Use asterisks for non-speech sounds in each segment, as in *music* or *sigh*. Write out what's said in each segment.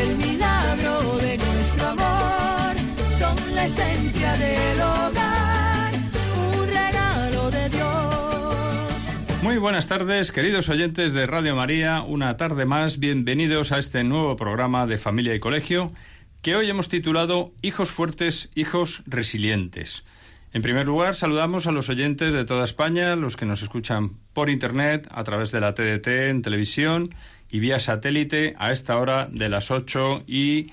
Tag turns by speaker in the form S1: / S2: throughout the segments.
S1: el milagro de nuestro amor. Son la esencia del hogar, un regalo de Dios.
S2: Muy buenas tardes, queridos oyentes de Radio María. Una tarde más, bienvenidos a este nuevo programa de Familia y Colegio que hoy hemos titulado Hijos fuertes, hijos resilientes. En primer lugar, saludamos a los oyentes de toda España, los que nos escuchan por Internet, a través de la TDT, en televisión y vía satélite a esta hora de las 8 y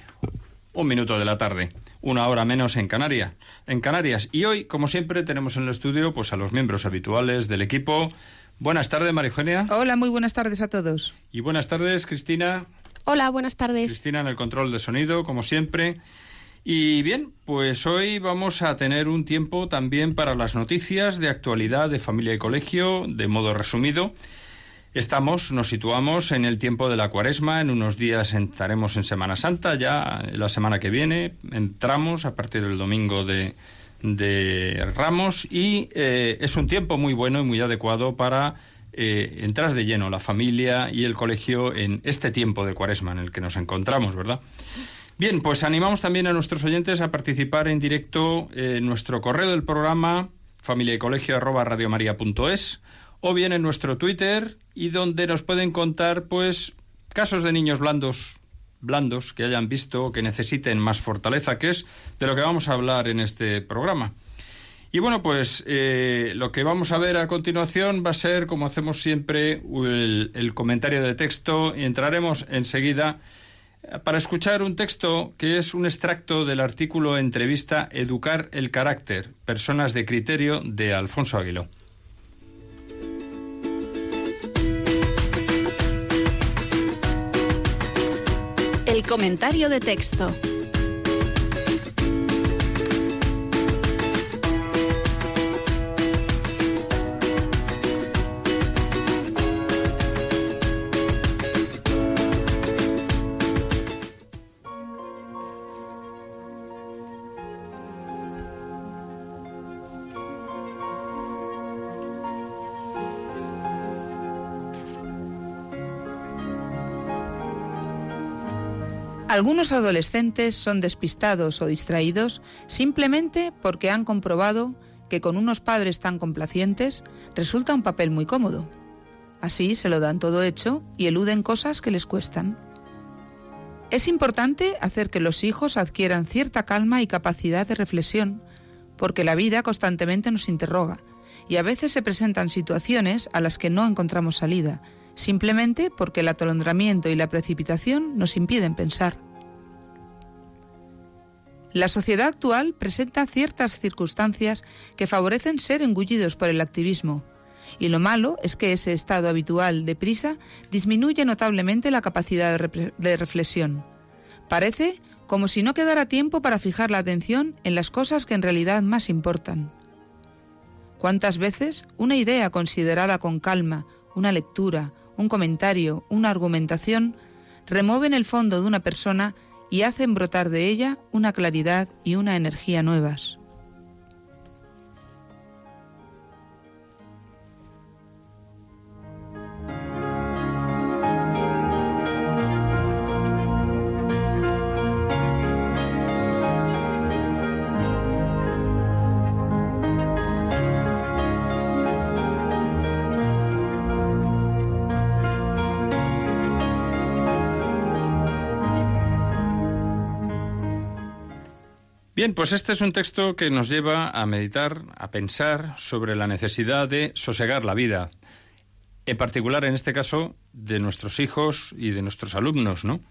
S2: un minuto de la tarde, una hora menos en Canarias. En Canarias. Y hoy, como siempre, tenemos en el estudio pues, a los miembros habituales del equipo. Buenas tardes, María Eugenia.
S3: Hola, muy buenas tardes a todos.
S2: Y buenas tardes, Cristina.
S4: Hola, buenas tardes.
S2: Cristina en el control de sonido, como siempre. Y bien, pues hoy vamos a tener un tiempo también para las noticias de actualidad de familia y colegio, de modo resumido. Estamos, nos situamos en el tiempo de la cuaresma, en unos días estaremos en Semana Santa, ya la semana que viene entramos a partir del domingo de, Ramos y eh, es un tiempo muy bueno y muy adecuado para eh, entrar de lleno la familia y el colegio en este tiempo de cuaresma en el que nos encontramos, ¿verdad? Bien, pues animamos también a nuestros oyentes a participar en directo en nuestro correo del programa familia y colegio arroba o bien en nuestro Twitter y donde nos pueden contar pues casos de niños blandos blandos que hayan visto o que necesiten más fortaleza, que es de lo que vamos a hablar en este programa. Y bueno, pues eh, lo que vamos a ver a continuación va a ser, como hacemos siempre, el, comentario de texto y entraremos enseguida para escuchar un texto que es un extracto del artículo entrevista Educar el carácter, personas de criterio de Alfonso Aguiló.
S5: El comentario de texto.
S3: Algunos adolescentes son despistados o distraídos simplemente porque han comprobado que con unos padres tan complacientes resulta un papel muy cómodo. Así se lo dan todo hecho y eluden cosas que les cuestan. Es importante hacer que los hijos adquieran cierta calma y capacidad de reflexión, porque la vida constantemente nos interroga y a veces se presentan situaciones a las que no encontramos salida, simplemente porque el atolondramiento y la precipitación nos impiden pensar. La sociedad actual presenta ciertas circunstancias que favorecen ser engullidos por el activismo, y lo malo es que ese estado habitual de prisa disminuye notablemente la capacidad de, reflexión. Parece como si no quedara tiempo para fijar la atención en las cosas que en realidad más importan. ¿Cuántas veces una idea considerada con calma, una lectura, un comentario, una argumentación, remueven el fondo de una persona y hacen brotar de ella una claridad y una energía nuevas.
S2: Bien, pues este es un texto que nos lleva a meditar, a pensar sobre la necesidad de sosegar la vida, en particular en este caso de nuestros hijos y de nuestros alumnos, ¿no?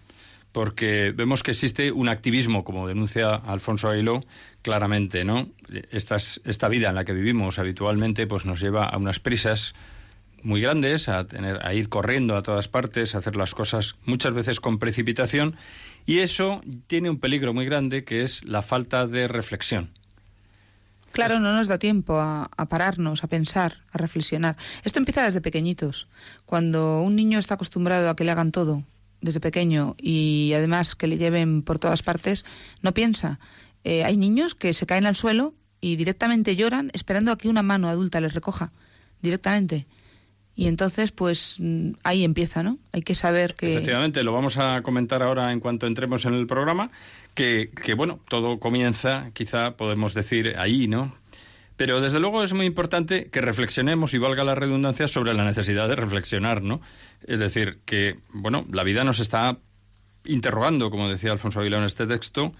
S2: Porque vemos que existe un activismo, como denuncia Alfonso Aguiló, claramente, ¿no? Esta, esta vida en la que vivimos habitualmente pues nos lleva a unas prisas muy grandes, a, tener, a ir corriendo a todas partes, a hacer las cosas muchas veces con precipitación y eso tiene un peligro muy grande que es la falta de reflexión.
S3: Claro, no nos da tiempo a, pararnos, a pensar, a reflexionar. Esto empieza desde pequeñitos. Cuando un niño está acostumbrado a que le hagan todo desde pequeño y además que le lleven por todas partes, no piensa. Eh, hay niños que se caen al suelo y directamente lloran esperando a que una mano adulta les recoja. Directamente. Y entonces, pues mm, ahí empieza, ¿no? Hay que saber que...
S2: Efectivamente, lo vamos a comentar ahora en cuanto entremos en el programa, que, que bueno, todo comienza, quizá podemos decir ahí, ¿no? Pero desde luego es muy importante que reflexionemos, y valga la redundancia, sobre la necesidad de reflexionar, ¿no? Es decir, que, bueno, la vida nos está interrogando, como decía Alfonso Aguilar en este texto,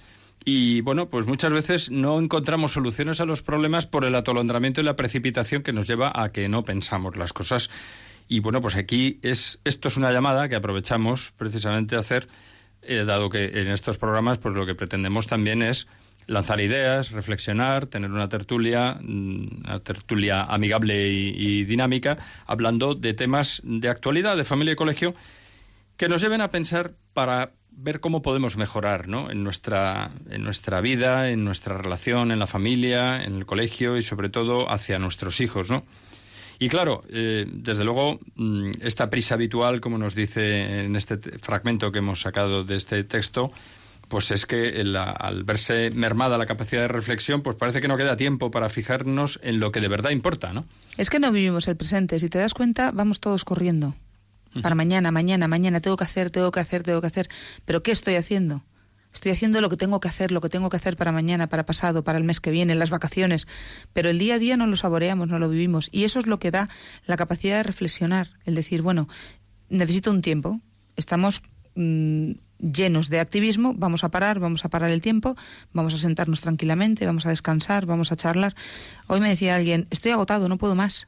S2: y bueno, pues muchas veces no encontramos soluciones a los problemas por el atolondramiento y la precipitación que nos lleva a que no pensamos las cosas. Y bueno, pues aquí es esto es una llamada que aprovechamos precisamente a hacer, eh, dado que en estos programas pues lo que pretendemos también es lanzar ideas, reflexionar, tener una tertulia, mm, una tertulia amigable y dinámica, hablando de temas de actualidad, de familia y colegio, que nos lleven a pensar para ver cómo podemos mejorar ¿no? en, nuestra, en nuestra vida, en nuestra relación, en la familia, en el colegio y sobre todo hacia nuestros hijos. ¿no? Y claro, eh, desde luego, mm, esta prisa habitual, como nos dice en este fragmento que hemos sacado de este texto, pues es que al verse mermada la capacidad de reflexión, pues parece que no queda tiempo para fijarnos en lo que de verdad importa, ¿no?
S3: Es que no vivimos el presente. Si te das cuenta, vamos todos corriendo para mañana, mañana, mañana, tengo que hacer, tengo que hacer, tengo que hacer. Pero ¿qué estoy haciendo? Estoy haciendo lo que tengo que hacer, lo que tengo que hacer para mañana, para pasado, para el mes que viene, las vacaciones. Pero el día a día no lo saboreamos, no lo vivimos. Y eso es lo que da la capacidad de reflexionar, el decir, bueno, necesito un tiempo. Estamos mm, llenos de activismo, vamos a parar, vamos a parar el tiempo, vamos a sentarnos tranquilamente, vamos a descansar, vamos a charlar. Hoy me decía alguien, estoy agotado, no puedo más.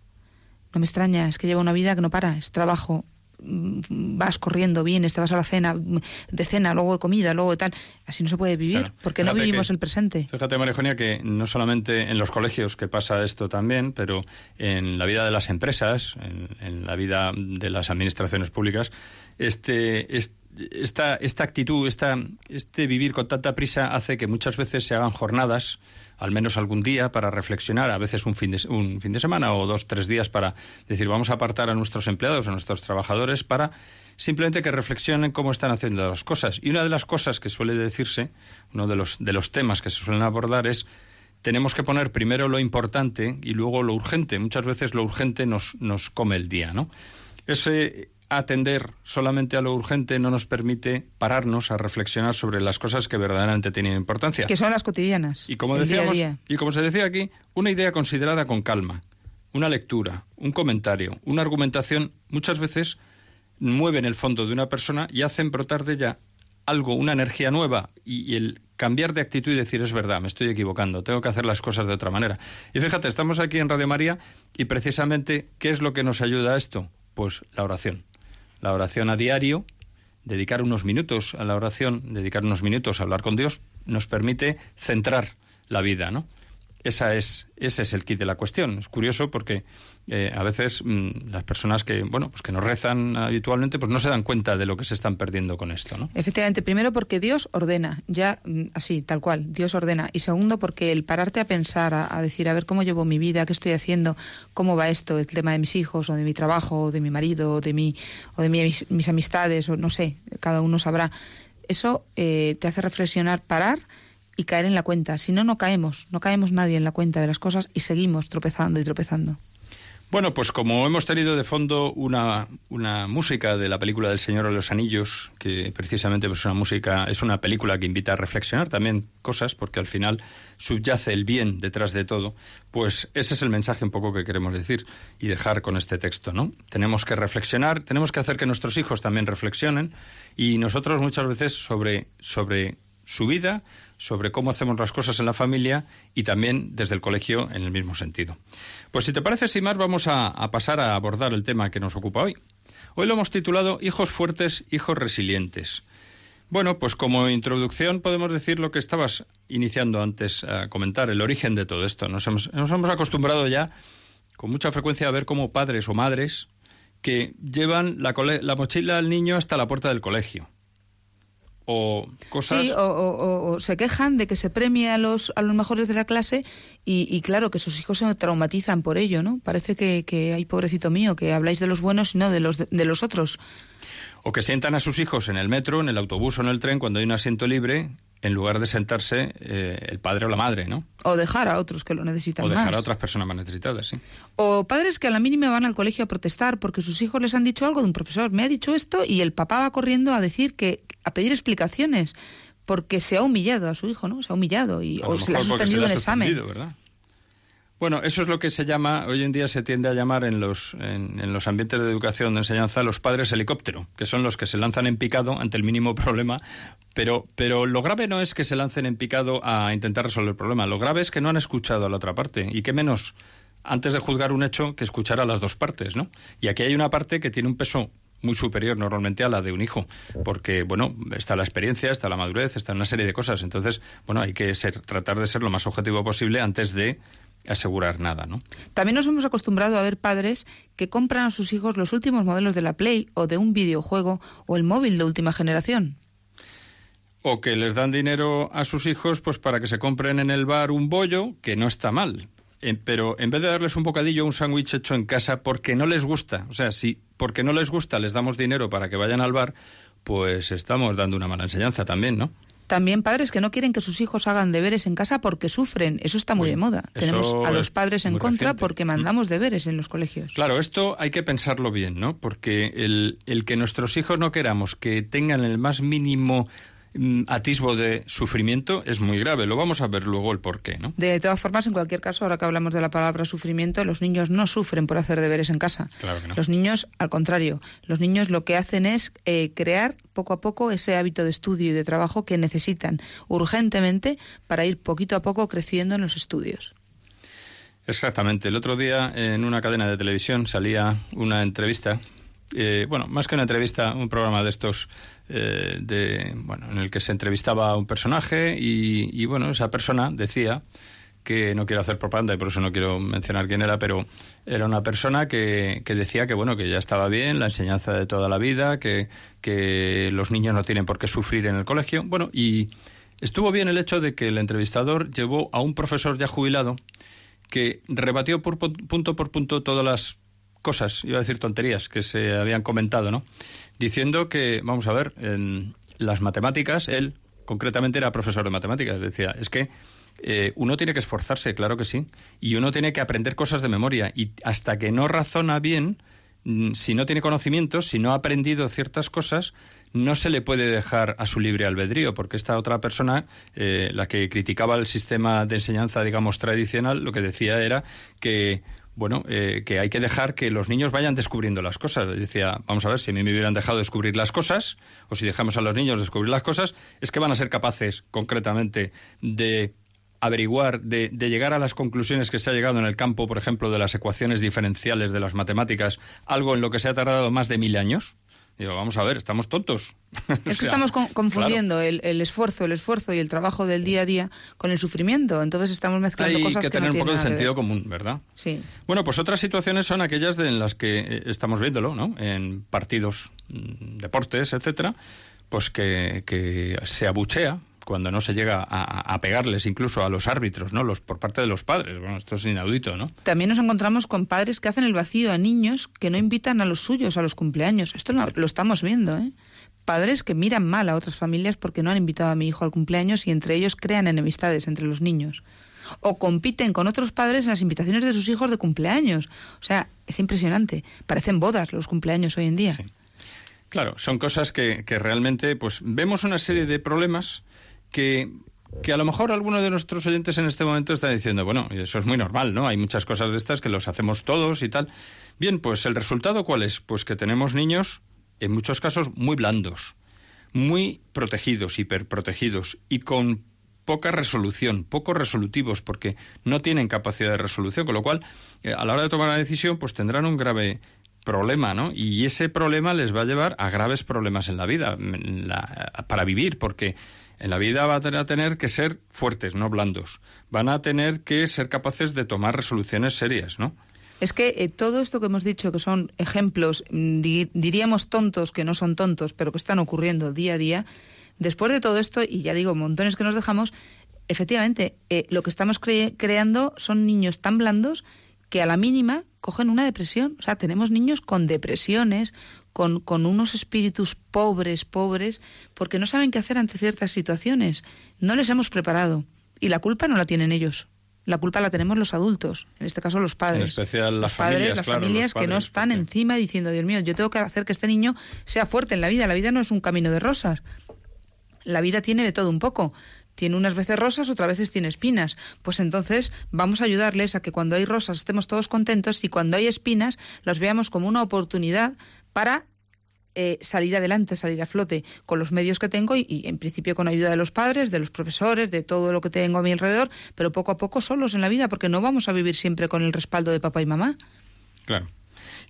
S3: No me extraña, es que llevo una vida que no para, es trabajo, vas corriendo, vienes, te vas a la cena, de cena, luego de comida, luego de tal. Así no se puede vivir, porque no vivimos el presente.
S2: Fíjate, María que no solamente en los colegios que pasa esto también, pero en la vida de las empresas, en, la vida de las administraciones públicas, este, esta, esta actitud, esta, este vivir con tanta prisa hace que muchas veces se hagan jornadas al menos algún día para reflexionar, a veces un fin de, un fin de semana o dos, tres días para decir vamos a apartar a nuestros empleados, a nuestros trabajadores para simplemente que reflexionen cómo están haciendo las cosas. Y una de las cosas que suele decirse, uno de los, de los temas que se suelen abordar es tenemos que poner primero lo importante y luego lo urgente. Muchas veces lo urgente nos, nos come el día, ¿no? Ese, atender solamente a lo urgente no nos permite pararnos a reflexionar sobre las cosas que verdaderamente tienen importancia.
S3: Que son las cotidianas.
S2: Y como decíamos, y como se decía aquí, una idea considerada con calma, una lectura, un comentario, una argumentación, muchas veces mueven el fondo de una persona y hacen brotar de ella algo, una energía nueva y, y, el cambiar de actitud y decir es verdad, me estoy equivocando, tengo que hacer las cosas de otra manera. Y fíjate, estamos aquí en Radio María y precisamente, ¿qué es lo que nos ayuda a esto? Pues la oración la oración a diario, dedicar unos minutos a la oración, dedicar unos minutos a hablar con Dios, nos permite centrar la vida, ¿no? Esa es, ese es el kit de la cuestión. Es curioso porque eh, a veces mm, las personas que bueno pues que no rezan habitualmente pues no se dan cuenta de lo que se están perdiendo con esto no
S3: efectivamente primero porque Dios ordena ya mm, así tal cual Dios ordena. Y segundo porque el pararte a pensar a, decir a ver cómo llevo mi vida qué estoy haciendo cómo va esto el tema de mis hijos o de mi trabajo o de mi marido o de mi o de mis, mis amistades o no sé cada uno sabrá. Eso eh, te hace reflexionar parar y caer en la cuenta. Si no, no caemos, no caemos nadie en la cuenta de las cosas y seguimos tropezando y tropezando.
S2: Bueno, pues como hemos tenido de fondo una, una música de la película del Señor de los Anillos, que precisamente pues, es una música, es una película que invita a reflexionar también cosas, porque al final subyace el bien detrás de todo, pues ese es el mensaje un poco que queremos decir y dejar con este texto, ¿no? Tenemos que reflexionar, tenemos que hacer que nuestros hijos también reflexionen y nosotros muchas veces sobre, sobre su vida, sobre cómo hacemos las cosas en la familia y también desde el colegio en el mismo sentido. Pues si te parece, Simar, vamos a, pasar a abordar el tema que nos ocupa hoy. Hoy lo hemos titulado Hijos fuertes, hijos resilientes. Bueno, pues como introducción podemos decir lo que estabas iniciando antes a comentar, el origen de todo esto. Nos hemos, acostumbrado ya con mucha frecuencia a ver como padres o madres que llevan la, la mochila al niño hasta la puerta del colegio o cosas.
S3: Sí, o, se quejan de que se premie a los, a los mejores de la clase y, claro, que sus hijos se traumatizan por ello, ¿no? Parece que, que hay pobrecito mío, que habláis de los buenos y no de los, de los otros.
S2: O que sientan a sus hijos en el metro, en el autobús o en el tren cuando hay un asiento libre, en lugar de sentarse eh, el padre o la madre, ¿no?
S3: O dejar a otros que lo necesitan
S2: O dejar a otras personas más necesitadas, sí.
S3: O padres que a la mínima van al colegio a protestar porque sus hijos les han dicho algo de un profesor. Me ha dicho esto y el papá va corriendo a decir que a pedir explicaciones porque se ha humillado a su hijo, ¿no? Se ha humillado y o se le ha suspendido el examen.
S2: ¿verdad? Bueno, eso es lo que se llama, hoy en día se tiende a llamar en los, en, los ambientes de educación, de enseñanza, los padres helicóptero, que son los que se lanzan en picado ante el mínimo *laughs* problema, pero, pero lo grave no es que se lancen en picado a intentar resolver el problema, lo grave es que no han escuchado a la otra parte, y qué menos antes de juzgar un hecho que escuchar a las dos partes, ¿no? Y aquí hay una parte que tiene un peso muy superior normalmente a la de un hijo, porque bueno, está la experiencia, está la madurez, está una serie de cosas, entonces, bueno, hay que ser, tratar de ser lo más objetivo posible antes de asegurar nada, ¿no?
S3: También nos hemos acostumbrado a ver padres que compran a sus hijos los últimos modelos de la Play o de un videojuego o el móvil de última generación.
S2: O que les dan dinero a sus hijos pues para que se compren en el bar un bollo, que no está mal. pero en vez de darles un bocadillo, un sándwich hecho en casa porque no les gusta, o sea, si porque no les gusta les damos dinero para que vayan al bar, pues estamos dando una mala enseñanza también, ¿no?
S3: También padres que no quieren que sus hijos hagan deberes en casa porque sufren. Eso está muy de moda. Tenemos a los padres en contra porque mm. mandamos deberes en los colegios.
S2: Claro, esto hay que pensarlo bien, ¿no? Porque el, el que nuestros hijos no queramos que tengan el más mínimo atisbo de sufrimiento es muy grave. Lo vamos a ver luego el por qué, ¿no?
S3: De todas formas, en cualquier caso, ahora que hablamos de la palabra sufrimiento, los niños no sufren por hacer deberes en casa.
S2: Claro que no.
S3: Los niños, al contrario, los niños lo que hacen es eh, crear poco a poco ese hábito de estudio y de trabajo que necesitan urgentemente para ir poquito a poco creciendo en los estudios.
S2: Exactamente. El otro día en una cadena de televisión salía una entrevista eh, bueno, más que una entrevista, un programa de estos eh, de, bueno, en el que se entrevistaba a un personaje y, bueno, esa persona decía que no quiero hacer propaganda y por eso no quiero mencionar quién era, pero era una persona que, que decía que bueno, que ya estaba bien la enseñanza de toda la vida, que, que los niños no tienen por qué sufrir en el colegio. Bueno, y estuvo bien el hecho de que el entrevistador llevó a un profesor ya jubilado que rebatió por punto por punto todas las cosas, iba a decir tonterías que se habían comentado, ¿no? Diciendo que, vamos a ver, las matemáticas, él concretamente era profesor de matemáticas, decía, es que eh, uno tiene que esforzarse, claro que sí, y uno tiene que aprender cosas de memoria, y hasta que no razona bien, mm, si no tiene conocimientos, si no ha aprendido ciertas cosas, no se le puede dejar a su libre albedrío, porque esta otra persona, eh, la que criticaba el sistema de enseñanza, digamos, tradicional, lo que decía era que bueno, eh, que hay que dejar que los niños vayan descubriendo las cosas. Decía, vamos a ver, si a mí me hubieran dejado descubrir las cosas, o si dejamos a los niños descubrir las cosas, es que van a ser capaces, concretamente, de averiguar, de, de, llegar a las conclusiones que se ha llegado en el campo, por ejemplo, de las ecuaciones diferenciales de las matemáticas, algo en lo que se ha tardado más de mil años. Digo, vamos a ver, estamos tontos. *laughs*
S3: Es que estamos confundiendo el, esfuerzo, el esfuerzo y el trabajo del día a día con el sufrimiento. Entonces estamos mezclando cosas
S2: que,
S3: que
S2: tener
S3: un
S2: poco de sentido común, ¿verdad?
S3: Sí.
S2: Bueno, pues otras situaciones son aquellas de, en las que eh, estamos viéndolo, ¿no? En partidos, mm, deportes, etcétera, pues que, que se abuchea cuando no se llega a, pegarles incluso a los árbitros, ¿no? Los por parte de los padres. Bueno, esto es inaudito, ¿no?
S3: También nos encontramos con padres que hacen el vacío a niños que no invitan a los suyos a los cumpleaños. Esto lo estamos viendo, ¿eh? Padres que miran mal a otras familias porque no han invitado a mi hijo al cumpleaños y entre ellos crean enemistades entre los niños. O compiten con otros padres en las invitaciones de sus hijos de cumpleaños. O sea, es impresionante. Parecen bodas los cumpleaños hoy en día.
S2: Claro, son cosas que, que realmente, pues vemos una serie de problemas que a lo mejor alguno de nuestros oyentes en este momento está diciendo, bueno, eso es muy normal, ¿no? Hay muchas cosas de estas que los hacemos todos y tal. Bien, pues el resultado cuál es? Pues que tenemos niños, en muchos casos, muy blandos, muy protegidos, hiperprotegidos y con poca resolución, poco resolutivos, porque no tienen capacidad de resolución, con lo cual, eh, a la hora de tomar una decisión, pues tendrán un grave problema, ¿no? Y ese problema les va a llevar a graves problemas en la vida, para vivir, porque en la vida van a tener que ser fuertes, no blandos. Van a tener que ser capaces de tomar resoluciones serias, ¿no?
S3: Es que eh, todo esto que hemos dicho, que son ejemplos, mm, diríamos tontos, que no son tontos, pero que están ocurriendo día a día, después de todo esto, y ya digo, montones que nos dejamos, efectivamente, eh, lo que estamos creando son niños tan blandos que a la mínima cogen una depresión. O sea, tenemos niños con depresiones, con, con unos espíritus pobres, pobres, porque no saben qué hacer ante ciertas situaciones. No les hemos preparado. Y la culpa no la tienen ellos. La culpa la tenemos los adultos, en este caso los padres. En
S2: especial las
S3: los padres,
S2: familias,
S3: las familias que no están encima diciendo, Dios mío, yo tengo que hacer que este niño sea fuerte en la vida. La vida no es un camino de rosas. La vida tiene de todo un poco. Tiene unas veces rosas, otras veces tiene espinas. Pues entonces vamos a ayudarles a que cuando hay rosas estemos todos contentos y cuando hay espinas los veamos como una oportunidad para eh, salir adelante, salir a flote con los medios que tengo y, en principio con ayuda de los padres, de los profesores, de todo lo que tengo a mi alrededor, pero poco a poco solos en la vida, porque no vamos a vivir siempre con el respaldo de papá y mamá.
S2: Claro.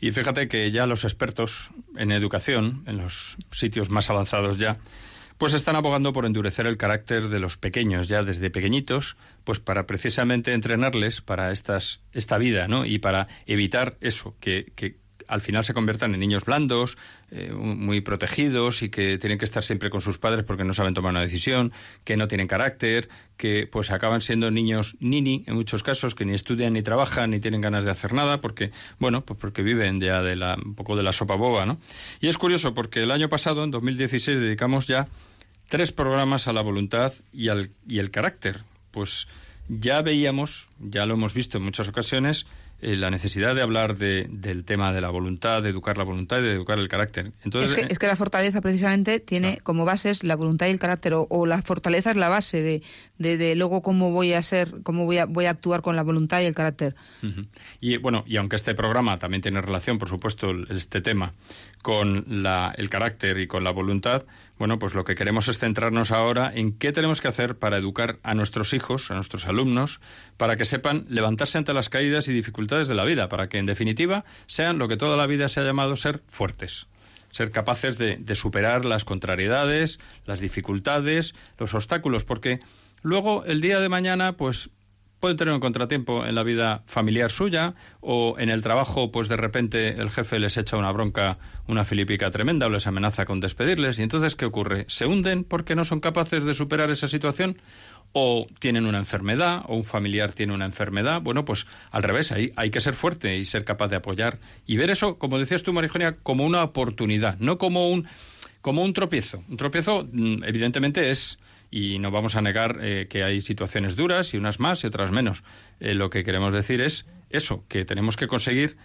S2: Y fíjate que ya los expertos en educación, en los sitios más avanzados ya, pues están abogando por endurecer el carácter de los pequeños ya desde pequeñitos, pues para precisamente entrenarles para estas, esta vida, ¿no? Y para evitar eso, que, que al final se conviertan en niños blandos, eh, muy protegidos y que tienen que estar siempre con sus padres porque no saben tomar una decisión, que no tienen carácter, que pues acaban siendo niños nini en muchos casos, que ni estudian ni trabajan ni tienen ganas de hacer nada porque, bueno, pues porque viven ya de la, un poco de la sopa boba, ¿no? Y es curioso porque el año pasado, en 2016, dedicamos ya tres programas a la voluntad y, al, y el carácter. Pues ya veíamos, ya lo hemos visto en muchas ocasiones, eh, la necesidad de hablar de, del tema de la voluntad, de educar la voluntad y de educar el carácter.
S3: Entonces, es, que, es que la fortaleza precisamente tiene como bases la voluntad y el carácter, o, la fortaleza es la base de, de, luego cómo voy a ser, cómo voy a, voy a actuar con la voluntad y el carácter.
S2: Y bueno, y aunque este programa también tiene relación, por supuesto, este tema con la, el carácter y con la voluntad, bueno, pues lo que queremos es centrarnos ahora en qué tenemos que hacer para educar a nuestros hijos, a nuestros alumnos, para que sepan levantarse ante las caídas y dificultades de la vida, para que en definitiva sean lo que toda la vida se ha llamado ser fuertes ser capaces de, de, superar las contrariedades, las dificultades, los obstáculos, porque luego el día de mañana, pues pueden tener un contratiempo en la vida familiar suya o en el trabajo, pues de repente el jefe les echa una bronca, una filipica tremenda o les amenaza con despedirles. Y entonces, ¿qué ocurre? ¿Se hunden porque no son capaces de superar esa situación? ¿O tienen una enfermedad o un familiar tiene una enfermedad? Bueno, pues al revés, ahí hay que ser fuerte y ser capaz de apoyar y ver eso, como decías tú, Marijonia, como una oportunidad, no como un, como un tropiezo. Un tropiezo, mm, evidentemente, es y no vamos a negar eh, que hay situaciones duras y unas más y otras menos. Eh, lo que queremos decir es eso, que tenemos que conseguir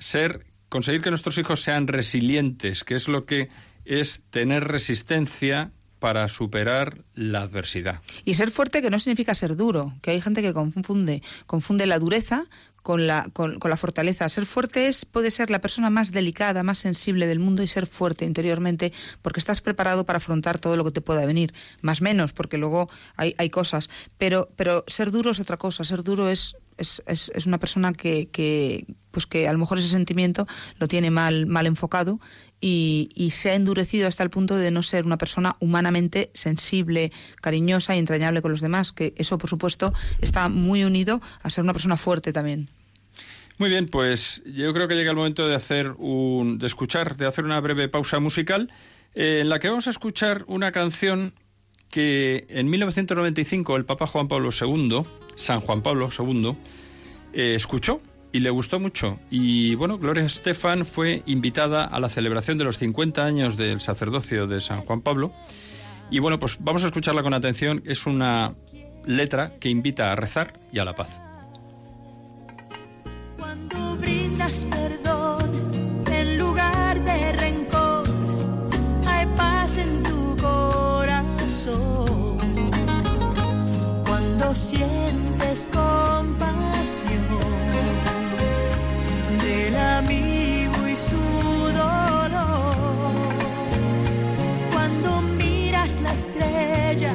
S2: ser, conseguir que nuestros hijos sean resilientes, que es lo que es tener resistencia para superar la adversidad.
S3: Y ser fuerte que no significa ser duro, que hay gente que confunde, confunde la dureza con la, con, la fortaleza. Ser fuerte es, puede ser la persona más delicada, más sensible del mundo y ser fuerte interiormente porque estás preparado para afrontar todo lo que te pueda venir. Más menos, porque luego hay, hay cosas. Pero, pero ser duro es otra cosa. Ser duro es, es, es, una persona que, que, pues que a lo mejor ese sentimiento lo tiene mal, mal enfocado y, y, se ha endurecido hasta el punto de no ser una persona humanamente sensible, cariñosa y entrañable con los demás, que eso por supuesto está muy unido a ser una persona fuerte también.
S2: Muy bien, pues yo creo que llega el momento de hacer un, de escuchar, de hacer una breve pausa musical eh, en la que vamos a escuchar una canción que en 1995 el Papa Juan Pablo II, San Juan Pablo II, eh, escuchó y le gustó mucho. Y bueno, Gloria Estefan fue invitada a la celebración de los 50 años del sacerdocio de San Juan Pablo. Y bueno, pues vamos a escucharla con atención. Es una letra que invita a rezar y a la paz
S1: perdón en lugar de rencor. Hay paz en tu corazón. Cuando sientes compasión amigo y su dolor. Cuando
S6: miras la
S1: estrella,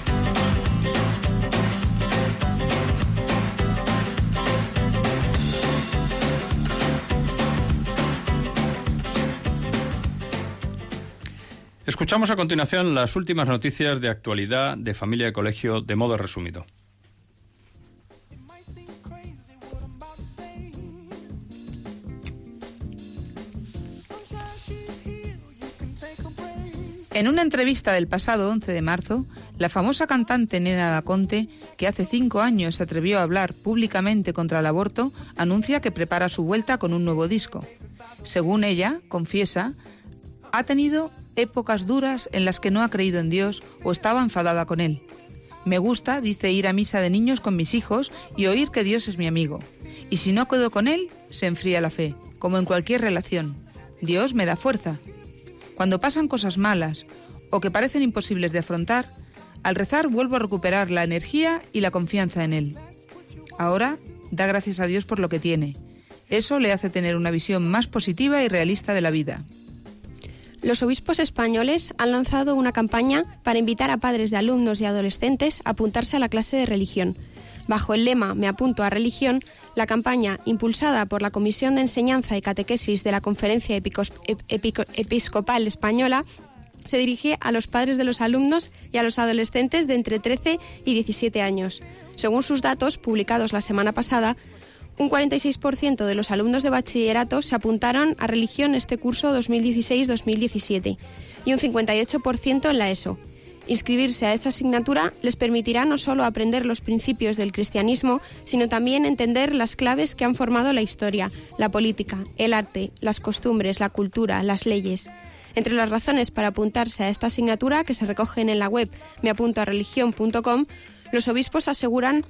S2: Escuchamos a continuación las últimas noticias de actualidad de familia y colegio de modo resumido.
S3: En una entrevista del pasado 11 de marzo, la famosa cantante Nena Daconte, que hace cinco años se atrevió a hablar públicamente contra el aborto, anuncia que prepara su vuelta con un nuevo disco. Según ella, confiesa, ha tenido épocas duras en las que no ha creído en Dios o estaba enfadada con Él. Me gusta, dice, ir a misa de niños con mis hijos y oír que Dios es mi amigo. Y si no quedo con Él, se enfría la fe, como en cualquier relación. Dios me da fuerza. Cuando pasan cosas malas o que parecen imposibles de afrontar, al rezar vuelvo a recuperar la energía y la confianza en Él. Ahora da gracias a Dios por lo que tiene. Eso le hace tener una visión más positiva y realista de la vida.
S4: Los obispos españoles han lanzado una campaña para invitar a padres de alumnos y adolescentes a apuntarse a la clase de religión. Bajo el lema Me apunto a religión, la campaña, impulsada por la Comisión de Enseñanza y Catequesis de la Conferencia Episcopal Española, se dirige a los padres de los alumnos y a los adolescentes de entre 13 y 17 años. Según sus datos, publicados la semana pasada, un 46% de los alumnos de bachillerato se apuntaron a religión este curso 2016-2017 y un 58% en la ESO. Inscribirse a esta asignatura les permitirá no solo aprender los principios del cristianismo, sino también entender las claves que han formado la historia, la política, el arte, las costumbres, la cultura, las leyes. Entre las razones para apuntarse a esta asignatura, que se recogen en la web meapuntoareligion.com, los obispos aseguran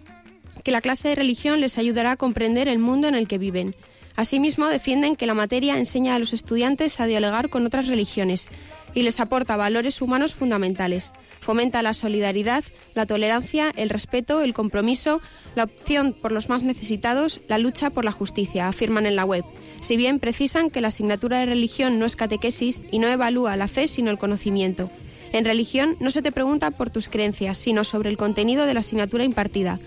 S4: que la clase de religión les ayudará a comprender el mundo en el que viven. Asimismo, defienden que la materia enseña a los estudiantes a dialogar con otras religiones y les aporta valores humanos fundamentales. Fomenta la solidaridad, la tolerancia, el respeto, el compromiso, la opción por los más necesitados, la lucha por la justicia, afirman en la web. Si bien precisan que la asignatura de religión no es catequesis y no evalúa la fe sino el conocimiento. En religión no se te pregunta por tus creencias, sino sobre el contenido de la asignatura impartida.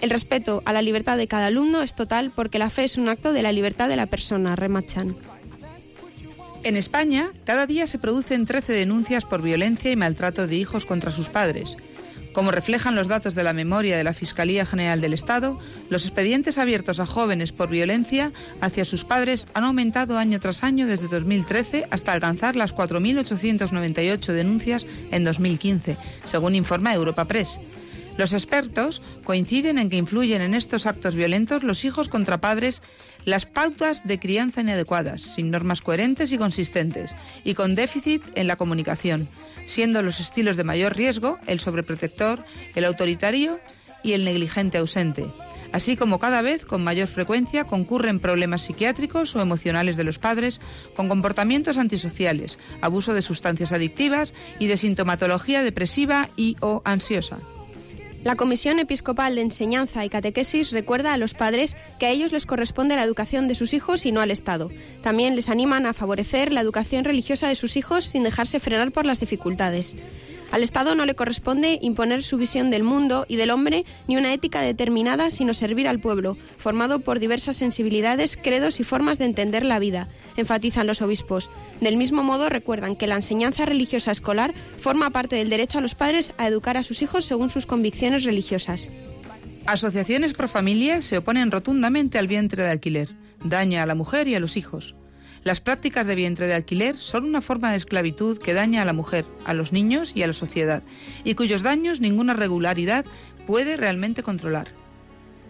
S4: El respeto a la libertad de cada alumno es total porque la fe es un acto de la libertad de la persona, remachan.
S3: En España, cada día se producen 13 denuncias por violencia y maltrato de hijos contra sus padres. Como reflejan los datos de la memoria de la Fiscalía General del Estado, los expedientes abiertos a jóvenes por violencia hacia sus padres han aumentado año tras año desde 2013 hasta alcanzar las 4.898 denuncias en 2015, según informa Europa Press. Los expertos coinciden en que influyen en estos actos violentos los hijos contra padres las pautas de crianza inadecuadas, sin normas coherentes y consistentes, y con déficit en la comunicación, siendo los estilos de mayor riesgo el sobreprotector, el autoritario y el negligente ausente. así como cada vez con mayor frecuencia concurren problemas psiquiátricos o emocionales de los padres con comportamientos antisociales, abuso de sustancias adictivas y de sintomatología depresiva y o ansiosa.
S4: La Comisión Episcopal de Enseñanza y Catequesis recuerda a los padres que a ellos les corresponde la educación de sus hijos y no al Estado. También les animan a favorecer la educación religiosa de sus hijos sin dejarse frenar por las dificultades. Al Estado no le corresponde imponer su visión del mundo y del hombre ni una ética determinada, sino servir al pueblo, formado por diversas sensibilidades, credos y formas de entender la vida, enfatizan los obispos. Del mismo modo, recuerdan que la enseñanza religiosa escolar forma parte del derecho a los padres a educar a sus hijos según sus convicciones religiosas.
S3: Asociaciones pro familia se oponen rotundamente al vientre de alquiler. Daña a la mujer y a los hijos. Las prácticas de vientre de alquiler son una forma de esclavitud que daña a la mujer, a los niños y a la sociedad, y cuyos daños ninguna regularidad puede realmente controlar.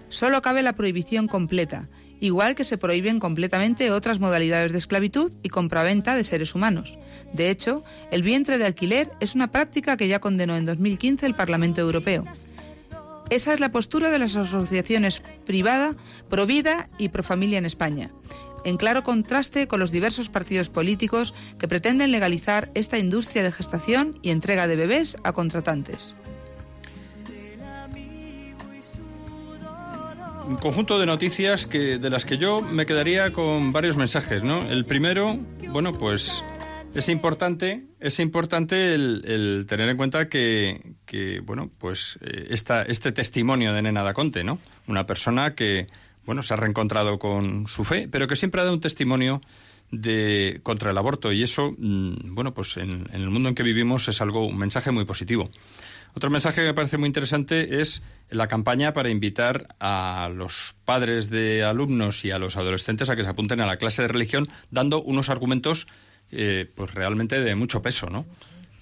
S3: Solo cabe la prohibición completa, igual que se prohíben completamente otras modalidades de esclavitud y compraventa de seres humanos. De hecho, el vientre de alquiler es una práctica que ya condenó en 2015 el Parlamento Europeo. Esa es la postura de las asociaciones privada, Provida y Profamilia en España en claro contraste con los diversos partidos políticos que pretenden legalizar esta industria de gestación y entrega de bebés a contratantes.
S2: Un conjunto de noticias que, de las que yo me quedaría con varios mensajes, ¿no? El primero, bueno, pues es importante, es importante el, tener en cuenta que, bueno, pues eh, este testimonio de Nena Daconte, ¿no? Una persona que, bueno, se ha reencontrado con su fe, pero que siempre ha dado un testimonio de contra el aborto y eso, mm, bueno, pues en, el mundo en que vivimos es algo un mensaje muy positivo. Otro mensaje que me parece muy interesante es la campaña para invitar a los padres de alumnos y a los adolescentes a que se apunten a la clase de religión, dando unos argumentos, eh, pues realmente de mucho peso, ¿no?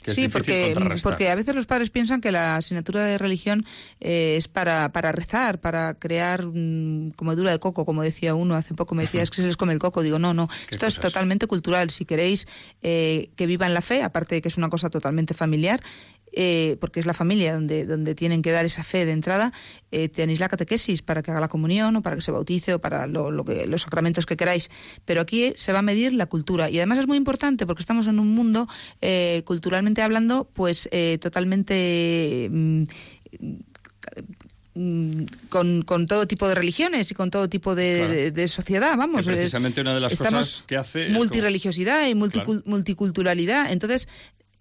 S3: Sí, porque, porque a veces los padres piensan que la asignatura de religión eh, es para, para rezar, para crear como comedura de coco, como decía uno hace poco, me decía, *laughs* es que se les come el coco. Digo, no, no, esto es totalmente cultural. Si queréis eh, que vivan la fe, aparte de que es una cosa totalmente familiar, eh, porque es la familia donde, donde tienen que dar esa fe de entrada, eh, tenéis la catequesis para que haga la comunión o para que se bautice o para lo, que, los sacramentos que queráis. Pero aquí se va a medir la cultura. Y además es muy importante porque estamos en un mundo, eh, culturalmente hablando, pues totalmente... Mm, con, con, todo tipo de religiones y con todo tipo de, sociedad, vamos.
S2: precisamente una de las cosas que hace...
S3: Multireligiosidad y multiculturalidad. Entonces,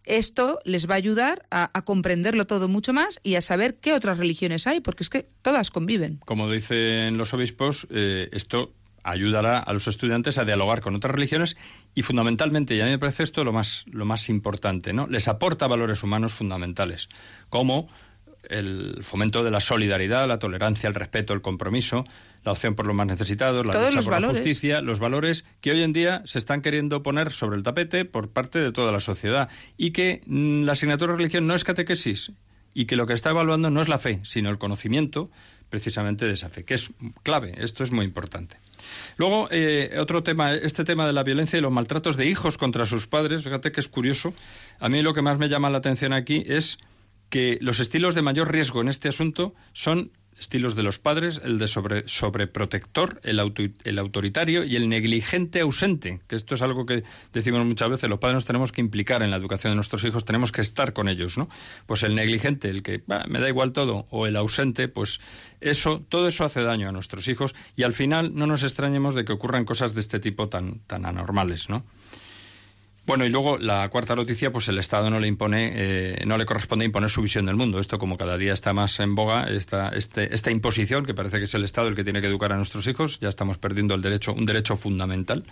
S3: esto les va a ayudar a, comprenderlo todo mucho más y a saber qué otras religiones hay, porque es que todas conviven.
S2: Como dicen los obispos, eh, esto ayudará a los estudiantes a dialogar con otras religiones y fundamentalmente, y a mí me parece esto lo más, lo más importante, ¿no? Les aporta valores humanos fundamentales, como el fomento de la solidaridad, la tolerancia, el respeto, el compromiso, la opción por los más necesitados, la lucha por la justicia, los valores que hoy en día se están queriendo poner sobre el tapete por parte de toda la sociedad y que mm, la asignatura de religión no es catequesis y que lo que está evaluando no es la fe, sino el conocimiento precisamente de esa fe, que es clave, esto es muy importante. Luego, eh, otro tema, este tema de la violencia y los maltratos de hijos contra sus padres, fíjate que es curioso. A mí lo que más me llama la atención aquí es que los estilos de mayor riesgo en este asunto son estilos de los padres, el de sobre, sobreprotector, el, el autoritario y el negligente ausente, que esto es algo que decimos muchas veces, los padres nos tenemos que implicar en la educación de nuestros hijos, tenemos que estar con ellos, ¿no? Pues el negligente, el que me da igual todo, o el ausente, pues eso, todo eso hace daño a nuestros hijos y al final no nos extrañemos de que ocurran cosas de este tipo tan, tan anormales, ¿no? Bueno, y luego la cuarta noticia, pues el Estado no le impone, eh, no le corresponde imponer su visión del mundo. Esto como cada día está más en boga, esta, este, esta imposición, que parece que es el Estado el que tiene que educar a nuestros hijos, ya estamos perdiendo el derecho, un derecho fundamental.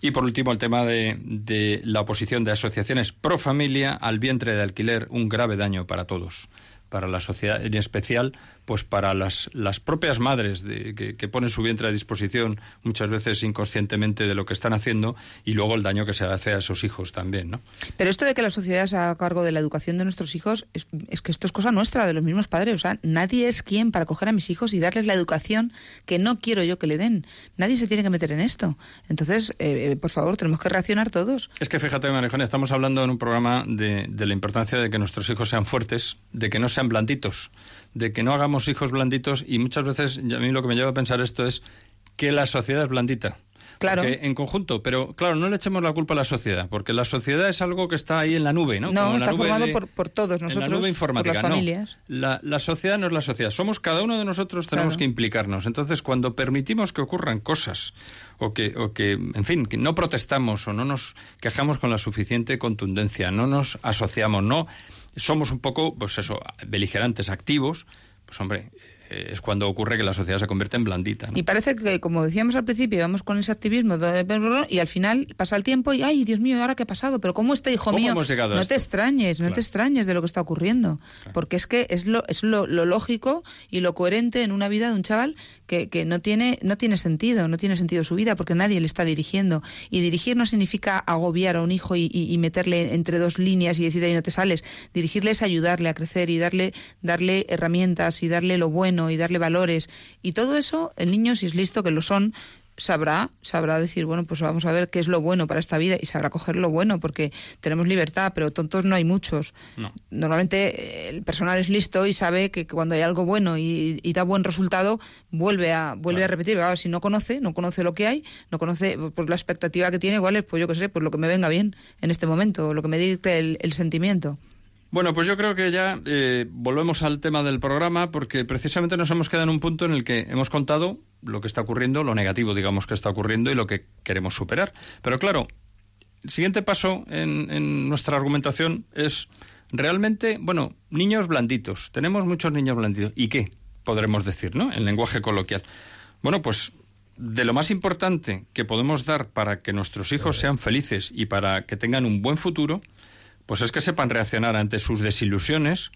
S2: Y por último, el tema de, de la oposición de asociaciones pro familia al vientre de alquiler, un grave daño para todos para la sociedad, en especial pues para las, las propias madres de, que, ponen su vientre a disposición muchas veces inconscientemente de lo que están haciendo y luego el daño que se hace a esos hijos también, ¿no?
S3: Pero esto de que la sociedad se haga cargo de la educación de nuestros hijos es, que esto es cosa nuestra, de los mismos padres. O sea, nadie es quien para coger a mis hijos y darles la educación que no quiero yo que le den. Nadie se tiene que meter en esto. Entonces, eh, eh, por favor, tenemos que reaccionar todos.
S2: Es que fíjate, Marijana, estamos hablando en un programa de, de la importancia de que nuestros hijos sean fuertes, de que no sean blanditos de que no hagamos hijos blanditos y muchas veces a mí lo que me lleva a pensar esto es que la sociedad es blandita.
S3: Claro.
S2: en conjunto, pero claro, no le echemos la culpa a la sociedad, porque la sociedad es algo que está ahí en la nube, ¿no?
S3: No, está formado por, por, todos nosotros,
S2: en la nube informática,
S3: por las familias.
S2: La, la, sociedad no es la sociedad, somos cada uno de nosotros, tenemos que implicarnos. Entonces, cuando permitimos que ocurran cosas, o que, o que, en fin, que no protestamos o no nos quejamos con la suficiente contundencia, no nos asociamos, no somos un poco, pues eso, beligerantes, activos, pues hombre, es cuando ocurre que la sociedad se convierte en blandita.
S3: Y parece que, como decíamos al principio, vamos con ese activismo y al final pasa el tiempo y, ay, Dios mío, ¿ahora qué ha pasado? Pero ¿cómo este hijo mío? no te extrañes, no te extrañes de lo que está ocurriendo. Porque es que es, lo, es lo, lógico y lo coherente en una vida de un chaval que, que no, tiene, no tiene sentido, no tiene sentido su vida porque nadie le está dirigiendo. Y dirigir no significa agobiar a un hijo y, meterle entre dos líneas y decir, ahí no te sales. Dirigirle es ayudarle a crecer y darle, darle herramientas y darle lo bueno y darle valores y todo eso, el niño, si es listo, que lo son, sabrá, sabrá decir, bueno, pues vamos a ver qué es lo bueno para esta vida y sabrá coger lo bueno, porque tenemos libertad, pero tontos no hay muchos. Normalmente eh, el personal es listo y sabe que cuando hay algo bueno y, da buen resultado, vuelve a, vuelve a repetir. Ahora, si no conoce, no conoce lo que hay, no conoce pues, la expectativa que tiene, igual es, pues yo qué sé, pues lo que me venga bien en este momento, lo que me dicte el sentimiento.
S2: Bueno, pues yo creo que ya eh, volvemos al tema del programa porque precisamente nos hemos quedado en un punto en el que hemos contado lo que está ocurriendo, lo negativo, digamos, que está ocurriendo y lo que queremos superar. Pero claro, el siguiente paso en, en nuestra argumentación es realmente, bueno, niños blanditos. Tenemos muchos niños blanditos. ¿Y qué? Podremos decir, ¿no? En lenguaje coloquial. Bueno, pues de lo más importante que podemos dar para que nuestros hijos sean felices y para que tengan un buen futuro pues es que sepan reaccionar ante sus desilusiones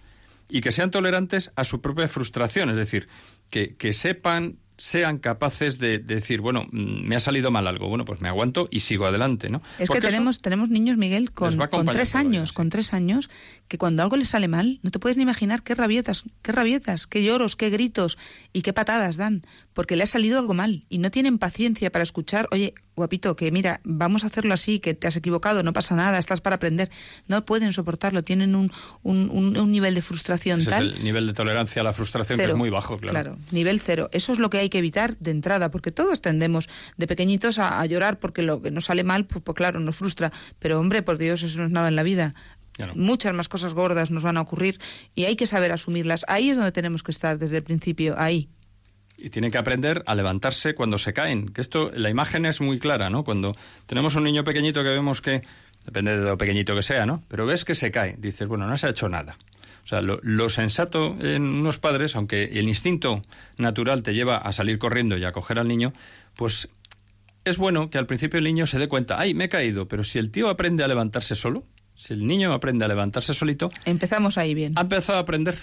S2: y que sean tolerantes a su propia frustración, es decir, que, que sepan sean capaces de, decir, bueno, mm, me ha salido mal algo, bueno, pues me aguanto y sigo adelante, ¿no?
S3: Es que tenemos, tenemos niños, Miguel, con, con tres años, con tres años, que cuando algo les sale mal, no te puedes ni imaginar qué rabietas, qué rabietas, qué lloros, qué gritos y qué patadas dan, porque le ha salido algo mal y no tienen paciencia para escuchar, oye, guapito, que mira, vamos a hacerlo así, que te has equivocado, no pasa nada, estás para aprender. No pueden soportarlo, tienen un, un, un, nivel de frustración tal.
S2: Es el nivel de tolerancia a la frustración que es muy bajo, claro.
S3: Claro, nivel cero. Eso es lo que hay que evitar de entrada, porque todos tendemos de pequeñitos a, llorar porque lo que nos sale mal, pues, pues, claro, nos frustra. Pero hombre, por Dios, eso no es nada en la vida. Muchas más cosas gordas nos van a ocurrir y hay que saber asumirlas. Ahí es donde tenemos que estar desde el principio, ahí
S2: y tienen que aprender a levantarse cuando se caen. Que esto, la imagen es muy clara, ¿no? Cuando tenemos un niño pequeñito que vemos que, depende de lo pequeñito que sea, ¿no? Pero ves que se cae, dices, bueno, no se ha hecho nada. O sea, lo, sensato en unos padres, aunque el instinto natural te lleva a salir corriendo y a coger al niño, pues es bueno que al principio el niño se dé cuenta, ay, me he caído, pero si el tío aprende a levantarse solo, si el niño aprende a levantarse solito...
S3: Empezamos ahí bien.
S2: Ha empezado a aprender.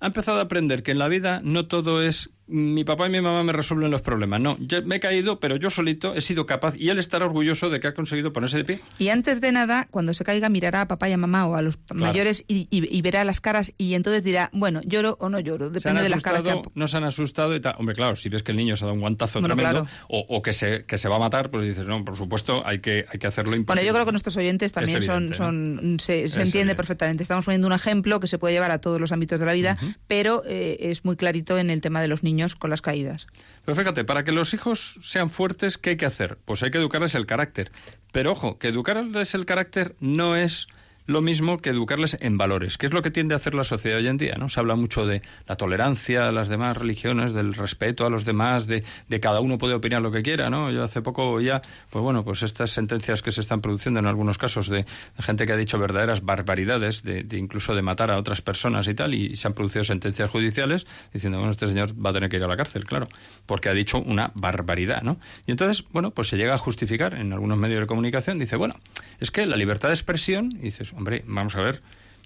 S2: Ha empezado a aprender que en la vida no todo es mi papá y mi mamá me resuelven los problemas. No, yo me he caído, pero yo solito he sido capaz y él estará orgulloso de que ha conseguido ponerse de pie.
S3: Y antes de nada, cuando se caiga, mirará a papá y a mamá o a los mayores y, verá las caras y entonces dirá, bueno, lloro o no lloro, depende de las caras que
S2: No se han asustado y tal. Hombre, claro, si ves que el niño se ha dado un guantazo tremendo o, que, se, que se va a matar, pues dices, no, por supuesto, hay que, hay que hacerlo imposible.
S3: Bueno, yo creo que nuestros oyentes también son, son se, entiende perfectamente. Estamos poniendo un ejemplo que se puede llevar a todos los ámbitos de la vida, pero eh, es muy clarito en el tema de los niños con las caídas.
S2: Pero fíjate, para que los hijos sean fuertes, ¿qué hay que hacer? Pues hay que educarles el carácter. Pero ojo, que educarles el carácter no es lo mismo que educarles en valores, que es lo que tiende a hacer la sociedad hoy en día, ¿no? Se habla mucho de la tolerancia a las demás religiones, del respeto a los demás, de, de cada uno puede opinar lo que quiera, ¿no? Yo hace poco ya, pues bueno, pues estas sentencias que se están produciendo en algunos casos de, gente que ha dicho verdaderas barbaridades, de, incluso de matar a otras personas y tal, y se han producido sentencias judiciales diciendo, bueno, este señor va a tener que ir a la cárcel, claro, porque ha dicho una barbaridad, ¿no? Y entonces, bueno, pues se llega a justificar en algunos medios de comunicación, dice, bueno, es que la libertad de expresión, y dices, hombre, vamos a ver,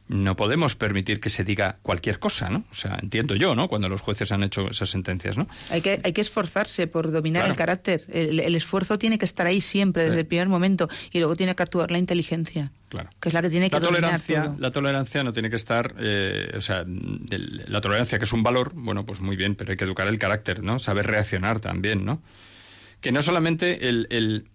S2: no podemos permitir que se diga cualquier cosa, ¿no? O sea, entiendo yo, ¿no? Cuando los jueces han hecho esas sentencias, ¿no?
S3: Hay que, hay que esforzarse por dominar el carácter. El, esfuerzo tiene que estar ahí siempre, desde el primer momento, y luego tiene que actuar la inteligencia. Claro. Que es la que tiene que
S2: la tolerancia, La tolerancia no tiene que estar, eh, o sea, la tolerancia que es un valor, bueno, pues muy bien, pero hay que educar el carácter, ¿no? Saber reaccionar también, ¿no? Que no solamente el el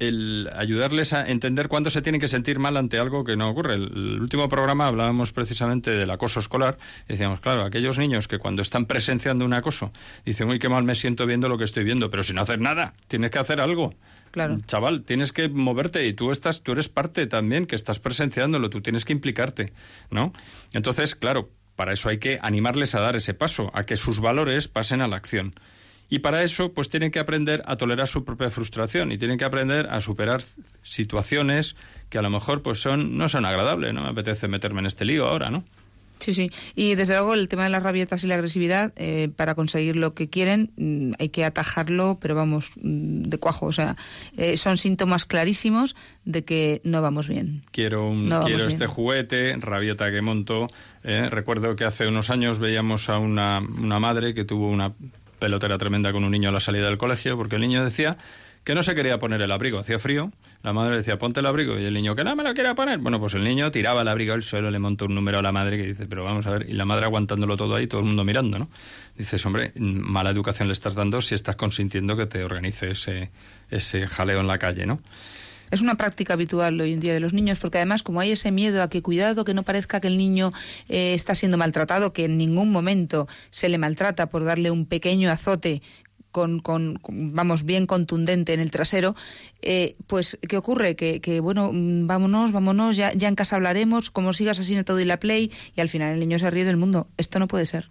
S2: ayudarles a entender cuándo se tienen que sentir mal ante algo que no ocurre. El, el, último programa hablábamos precisamente del acoso escolar. Decíamos, claro, aquellos niños que cuando están presenciando un acoso dicen, uy, qué mal me siento viendo lo que estoy viendo, pero si no hacer nada, tienes que hacer algo.
S3: Claro.
S2: Chaval, tienes que moverte y tú estás, tú eres parte también que estás presenciándolo, tú tienes que implicarte, ¿no? Entonces, claro, para eso hay que animarles a dar ese paso, a que sus valores pasen a la acción. Y para eso, pues tienen que aprender a tolerar su propia frustración y tienen que aprender a superar situaciones que a lo mejor pues son no son agradables, no me apetece meterme en este lío ahora, ¿no?
S3: Sí, sí. Y desde luego el tema de las rabietas y la agresividad, eh, para conseguir lo que quieren, mm, hay que atajarlo, pero vamos, mm, de cuajo. O sea, eh, son síntomas clarísimos de que no vamos bien.
S2: Quiero, un,
S3: No
S2: quiero
S3: bien.
S2: este juguete, rabieta que monto. eh, recuerdo que hace unos años veíamos a una, una madre que tuvo una pelotera tremenda con un niño a la salida del colegio, porque el niño decía que no se quería poner el abrigo, hacía frío. La madre decía, ponte el abrigo, y el niño, que no me lo quiera poner. Bueno, pues el niño tiraba el abrigo al suelo, le montó un número a la madre que dice, pero vamos a ver, y la madre aguantándolo todo ahí, todo el mundo mirando, ¿no? Dices, hombre, mala educación le estás dando si estás consintiendo que te organice ese, ese jaleo en la calle, ¿no?
S3: Es una práctica habitual hoy en día de los niños, porque además como hay ese miedo a que cuidado, que no parezca que el niño eh, está siendo maltratado, que en ningún momento se le maltrata por darle un pequeño azote con, con- vamos, bien contundente en el trasero, eh, pues, ¿qué ocurre? Que, que, bueno, mm, vámonos, vámonos, ya, ya en casa hablaremos, como sigas así no te doy la play, y al final el niño se ríe del mundo. Esto no puede ser.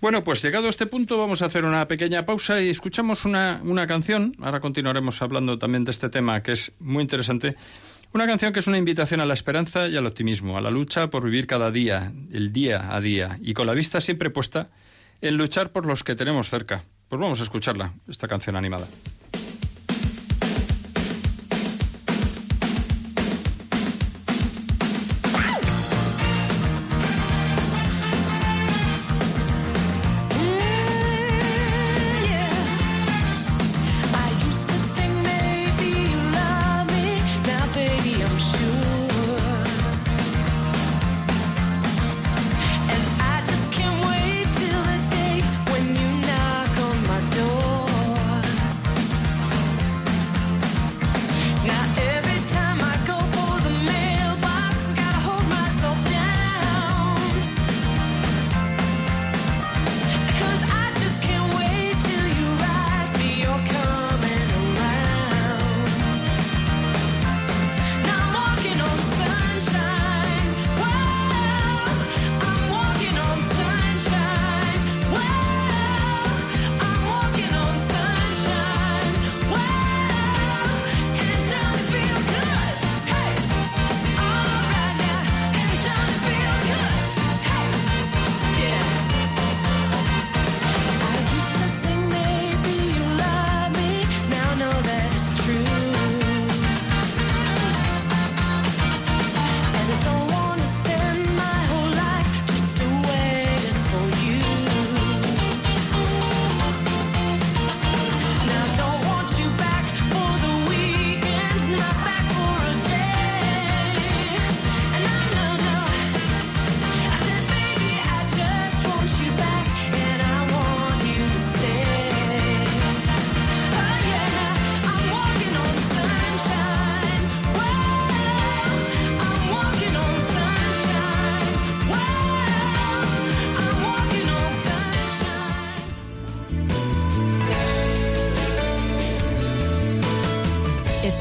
S2: Bueno, pues llegado a este punto vamos a hacer una pequeña pausa y escuchamos una, una canción. Ahora continuaremos hablando también de este tema que es muy interesante. Una canción que es una invitación a la esperanza y al optimismo, a la lucha por vivir cada día, el día a día, y con la vista siempre puesta en luchar por los que tenemos cerca. Pues vamos a escucharla, esta canción animada.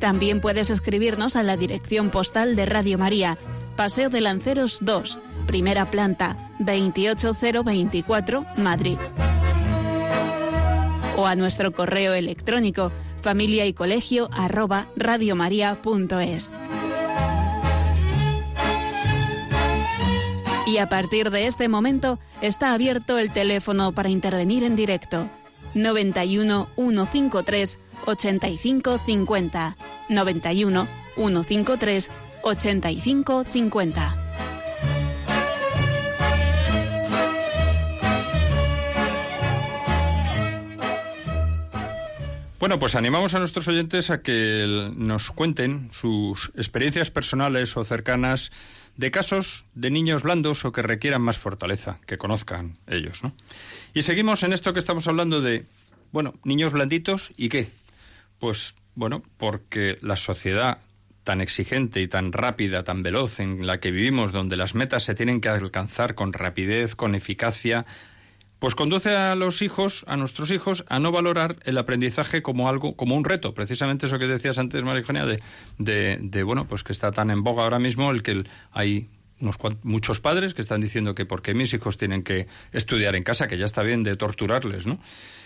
S5: También puedes escribirnos a la dirección postal de Radio María, Paseo de Lanceros 2, primera planta, 28024, Madrid. O a nuestro correo electrónico familia y colegio arroba. Y a partir de este momento está abierto el teléfono para intervenir en directo. 91 153 85 50. 91 153 85 50.
S2: Bueno, pues animamos a nuestros oyentes a que nos cuenten sus experiencias personales o cercanas de casos de niños blandos o que requieran más fortaleza, que conozcan ellos, ¿no? Y seguimos en esto que estamos hablando de, bueno, niños blanditos y qué. Pues, bueno, porque la sociedad tan exigente y tan rápida, tan veloz en la que vivimos, donde las metas se tienen que alcanzar con rapidez, con eficacia, pues conduce a los hijos, a nuestros hijos, a no valorar el aprendizaje como algo, como un reto. Precisamente eso que decías antes, María de, de, de, bueno, pues que está tan en boga ahora mismo el que hay unos muchos padres que están diciendo que porque mis hijos tienen que estudiar en casa, que ya está bien de torturarles, ¿no?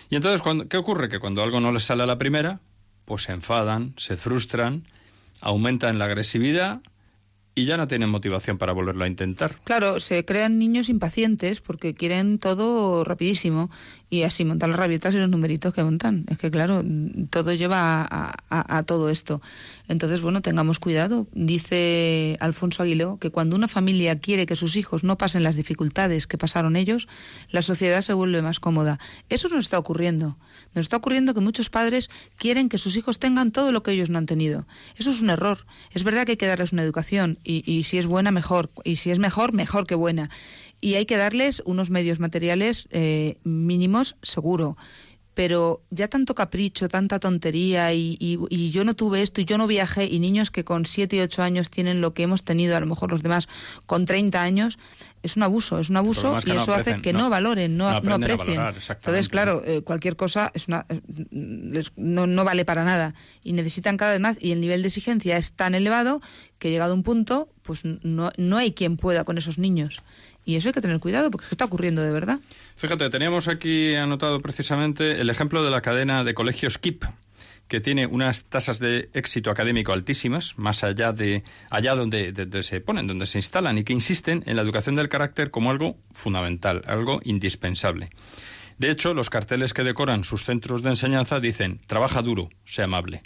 S2: Y entonces, ¿qué ocurre? Que cuando algo no les sale a la primera, pues se enfadan, se frustran, aumentan la agresividad y ya no tienen motivación para volverlo a intentar.
S3: Claro, se crean niños impacientes porque quieren todo rapidísimo y así montan las rabietas y los numeritos que montan. Es que claro, todo lleva a, a, todo esto. Entonces, bueno, tengamos cuidado. Dice Alfonso Aguiló que cuando una familia quiere que sus hijos no pasen las dificultades que pasaron ellos, la sociedad se vuelve más cómoda. Eso nos está ocurriendo. Nos está ocurriendo que muchos padres quieren que sus hijos tengan todo lo que ellos no han tenido. Eso es un error. Es verdad que hay que darles una educación y, y si es buena, mejor. Y si es mejor, mejor que buena. Y hay que darles unos medios materiales eh, mínimos, seguro pero ya tanto capricho, tanta tontería y, y, yo no tuve esto y yo no viajé y niños que con 7 y 8 años tienen lo que hemos tenido a lo mejor los demás con 30 años, es un abuso, es un abuso y eso hace que no, valoren, no, no, aprecien. Entonces, claro, eh, cualquier cosa es una, no, no vale para nada y necesitan cada vez más y el nivel de exigencia es tan elevado que llegado a un punto, pues no, no hay quien pueda con esos niños. Y eso hay que tener cuidado porque está ocurriendo de verdad.
S2: Fíjate, teníamos aquí anotado precisamente el ejemplo de la cadena de colegios KIP, que tiene unas tasas de éxito académico altísimas, más allá de allá donde, se ponen, donde se instalan, y que insisten en la educación del carácter como algo fundamental, algo indispensable. De hecho, los carteles que decoran sus centros de enseñanza dicen trabaja duro, sea amable,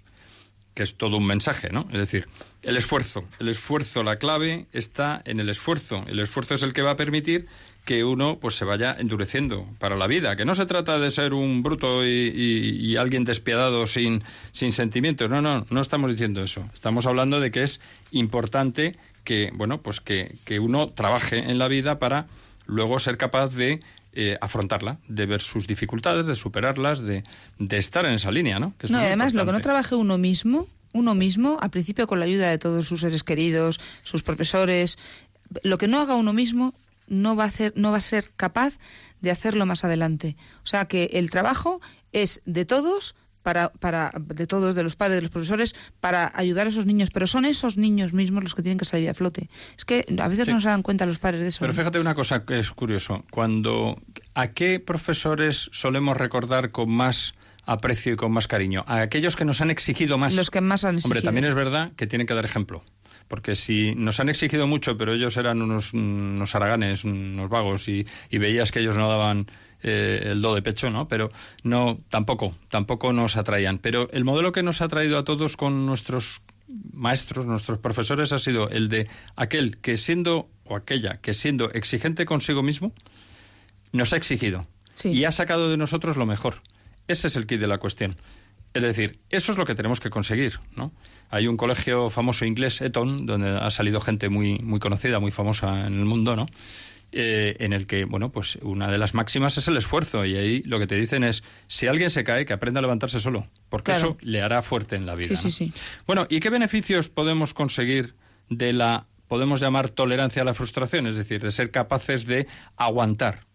S2: que es todo un mensaje, ¿no? Es decir, el esfuerzo, el esfuerzo, la clave está en el esfuerzo. El esfuerzo es el que va a permitir que uno pues se vaya endureciendo para la vida, que no se trata de ser un bruto y, alguien despiadado sin, sin sentimientos, no, no, no estamos diciendo eso, estamos hablando de que es importante que, bueno, pues que, que uno trabaje en la vida para luego ser capaz de eh, afrontarla, de ver sus dificultades, de superarlas, de, de estar en esa línea, ¿no?
S3: no, además, lo que no trabaje uno mismo, uno mismo, al principio con la ayuda de todos sus seres queridos, sus profesores, lo que no haga uno mismo no va a hacer, no va a ser capaz de hacerlo más adelante. O sea que el trabajo es de todos, para, para, de todos, de los padres, de los profesores, para ayudar a esos niños, pero son esos niños mismos los que tienen que salir a flote. Es que a veces no se dan cuenta los padres de eso.
S2: Pero fíjate una cosa que es curioso, cuando ¿a qué profesores solemos recordar con más aprecio y con más cariño? A aquellos que nos han exigido más.
S3: Los que más han exigido.
S2: Hombre, también es verdad que tienen que dar ejemplo porque si nos han exigido mucho, pero ellos eran unos, unos haraganes, unos vagos, y, veías que ellos no daban eh, el do de pecho, ¿no? Pero no, tampoco, tampoco nos atraían. Pero el modelo que nos ha traído a todos con nuestros maestros, nuestros profesores, ha sido el de aquel que siendo, o aquella que siendo exigente consigo mismo, nos ha exigido y ha sacado de nosotros lo mejor. Ese es el kit de la cuestión. Es decir, eso es lo que tenemos que conseguir, ¿no? Hay un colegio famoso inglés, Eton, donde ha salido gente muy, muy conocida, muy famosa en el mundo, ¿no? Eh, en el que, bueno, pues una de las máximas es el esfuerzo y ahí lo que te dicen es, si alguien se cae, que aprenda a levantarse solo, porque eso le hará fuerte en la vida.
S3: Sí, sí, sí.
S2: Bueno, ¿y qué beneficios podemos conseguir de la, podemos llamar, tolerancia a la frustración? Es decir, de ser capaces de aguantar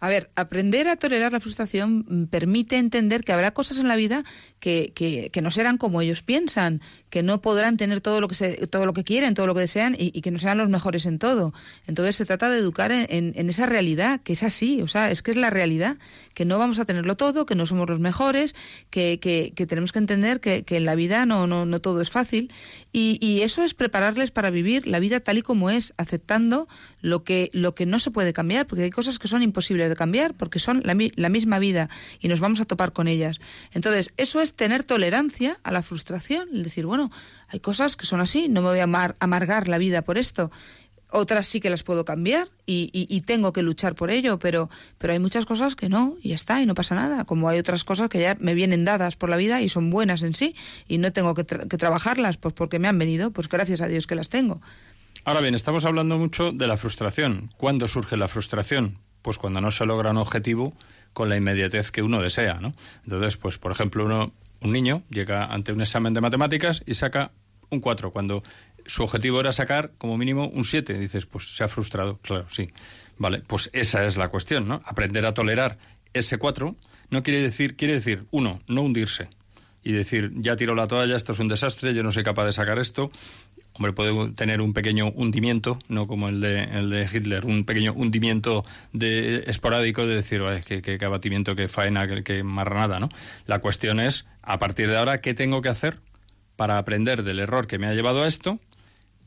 S3: a ver, aprender a tolerar la frustración mm, permite entender que habrá cosas en la vida que, que, no serán como ellos piensan, que no podrán tener todo lo que, se, todo lo que quieren, todo lo que desean y, que no sean los mejores en todo. Entonces se trata de educar en, esa realidad, que es así, o sea, es que es la realidad, que no vamos a tenerlo todo, que no somos los mejores, que, que, que tenemos que entender que, en la vida no, no, no todo es fácil y, y, eso es prepararles para vivir la vida tal y como es, aceptando lo que, lo que no se puede cambiar, porque hay cosas que son imposibles de cambiar porque son la, misma vida y nos vamos a topar con ellas. Entonces, eso es tener tolerancia a la frustración, el decir, bueno, hay cosas que son así, no me voy a amargar la vida por esto otras sí que las puedo cambiar y, tengo que luchar por ello, pero, pero hay muchas cosas que no, y ya está, y no pasa nada. Como hay otras cosas que ya me vienen dadas por la vida y son buenas en sí, y no tengo que, trabajarlas, pues porque me han venido, pues gracias a Dios que las tengo.
S2: Ahora bien, estamos hablando mucho de la frustración. ¿Cuándo surge la frustración? Pues cuando no se logra un objetivo con la inmediatez que uno desea, ¿no? Entonces, pues por ejemplo, uno, un niño llega ante un examen de matemáticas y saca un 4, cuando su objetivo era sacar como mínimo un 7. Dices, pues se ha frustrado, claro, sí. Vale, pues esa es la cuestión, ¿no? Aprender a tolerar ese 4 no quiere decir, quiere decir, uno, no hundirse y decir, ya tiro la toalla, esto es un desastre, yo no soy capaz de sacar esto. Hombre, puede tener un pequeño hundimiento, no como el de, el de Hitler, un pequeño hundimiento de, esporádico de decir, qué, qué, abatimiento, qué faena, qué, qué marranada, ¿no? La cuestión es, a partir de ahora, ¿qué tengo que hacer para aprender del error que me ha llevado a esto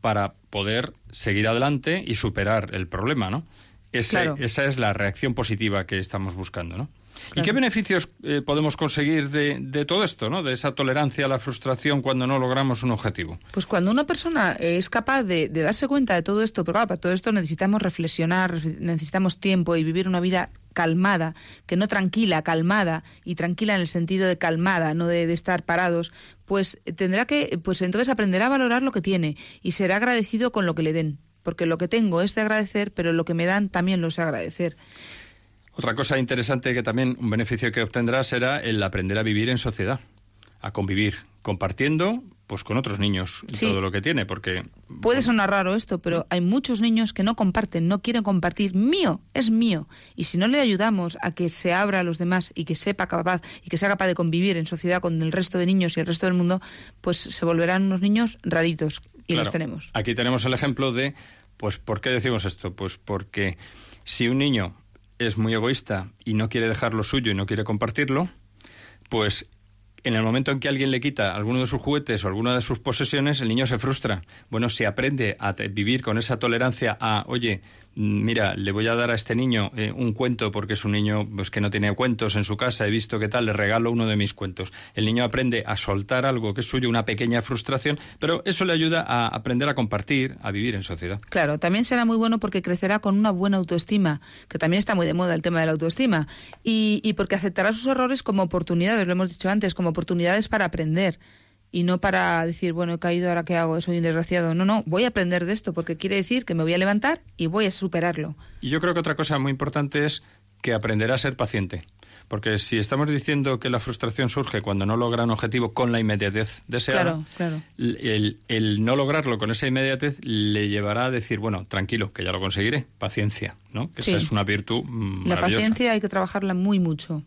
S2: para poder seguir adelante y superar el problema, ¿no? Esa es la reacción positiva que estamos buscando, ¿no? ¿Y qué beneficios eh, podemos conseguir de, todo esto, ¿no? de esa tolerancia a la frustración cuando no logramos un objetivo?
S3: Pues cuando una persona es capaz de, darse cuenta de todo esto, pero claro, para todo esto necesitamos reflexionar, necesitamos tiempo y vivir una vida calmada, que no tranquila, calmada, y tranquila en el sentido de calmada, no de, de, estar parados, pues tendrá que, pues entonces aprenderá a valorar lo que tiene y será agradecido con lo que le den, porque lo que tengo es de agradecer, pero lo que me dan también lo es agradecer.
S2: Otra cosa interesante que también un beneficio que obtendrá será el aprender a vivir en sociedad, a convivir, compartiendo pues con otros niños todo lo que tiene, porque...
S3: Puede sonar raro esto, pero hay muchos niños que no comparten, no quieren compartir. Mío, es mío. Y si no le ayudamos a que se abra a los demás y que sepa capaz y que sea capaz de convivir en sociedad con el resto de niños y el resto del mundo, pues se volverán unos niños raritos. Y los tenemos.
S2: Aquí tenemos el ejemplo de, pues, ¿por qué decimos esto? Pues porque si un niño es muy egoísta y no quiere dejar lo suyo y no quiere compartirlo, pues en el momento en que alguien le quita alguno de sus juguetes o alguna de sus posesiones, el niño se frustra. Bueno, si aprende a vivir con esa tolerancia a, oye, mira, le voy a dar a este niño eh, un cuento porque es un niño pues, que no tiene cuentos en su casa, he visto que tal, le regalo uno de mis cuentos. El niño aprende a soltar algo que es suyo, una pequeña frustración, pero eso le ayuda a aprender a compartir, a vivir en sociedad.
S3: Claro, también será muy bueno porque crecerá con una buena autoestima, que también está muy de moda el tema de la autoestima, y, y porque aceptará sus errores como oportunidades, lo hemos dicho antes, como oportunidades para aprender y no para decir, bueno, he caído, ahora qué hago, soy un desgraciado. No, no, voy a aprender de esto porque quiere decir que me voy a levantar y voy a superarlo.
S2: Y yo creo que otra cosa muy importante es que aprenderá a ser paciente. Porque si estamos diciendo que la frustración surge cuando no logra un objetivo con la inmediatez deseada, claro, El, el, no lograrlo con esa inmediatez le llevará a decir, bueno, tranquilo, que ya lo conseguiré, paciencia, ¿no? Que esa es una virtud maravillosa.
S3: La paciencia hay que trabajarla muy mucho.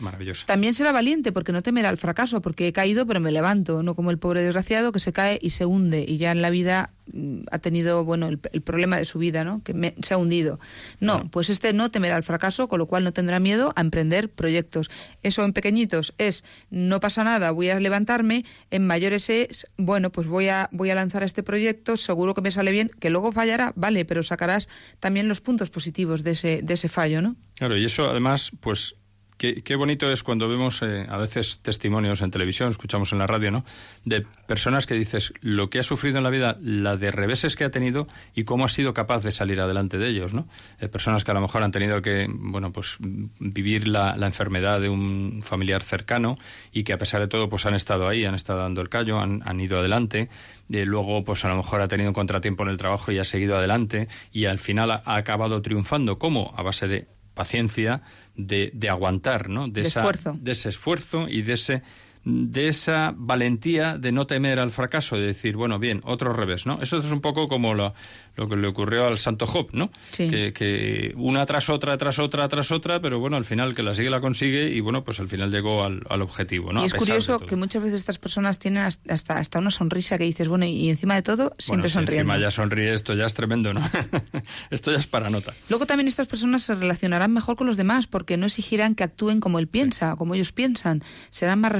S2: Maravilloso.
S3: También será valiente porque no temerá el fracaso, porque he caído pero me levanto, no como el pobre desgraciado que se cae y se hunde y ya en la vida mm, ha tenido bueno el, problema de su vida, ¿no? Que se ha hundido. No, pues este no temerá el fracaso, con lo cual no tendrá miedo a emprender proyectos. Eso en pequeñitos es no pasa nada, voy a levantarme, en mayores es bueno, pues voy a voy a lanzar este proyecto, seguro que me sale bien, que luego fallará, vale, pero sacarás también los puntos positivos de ese de ese fallo, ¿no?
S2: Claro, y eso además pues Qué, bonito es cuando vemos eh, a veces testimonios en televisión, escuchamos en la radio, ¿no? De personas que dices lo que ha sufrido en la vida, la de reveses que ha tenido y cómo ha sido capaz de salir adelante de ellos, ¿no? Eh, personas que a lo mejor han tenido que, bueno, pues vivir la, enfermedad de un familiar cercano y que a pesar de todo, pues han estado ahí, han estado dando el callo, han, ido adelante. Y luego, pues a lo mejor ha tenido un contratiempo en el trabajo y ha seguido adelante y al final ha acabado triunfando. ¿Cómo? A base de paciencia, de, de aguantar, ¿no?
S3: De, esfuerzo.
S2: de ese esfuerzo y de ese de esa valentía de no temer al fracaso, de decir, bueno, bien, otro revés, ¿no? Eso es un poco como lo, lo que le ocurrió al santo Job, ¿no? Que, una tras otra, tras otra, tras otra, pero bueno, al final que la sigue la consigue y bueno, pues al final llegó al, objetivo, ¿no?
S3: Y es curioso que muchas veces estas personas tienen hasta, hasta una sonrisa que dices, bueno, y encima de todo siempre bueno, sonriendo.
S2: encima ya sonríe, esto ya es tremendo, ¿no? *laughs* esto ya es para nota.
S3: Luego también estas personas se relacionarán mejor con los demás porque no exigirán que actúen como él piensa, como ellos piensan. Serán más,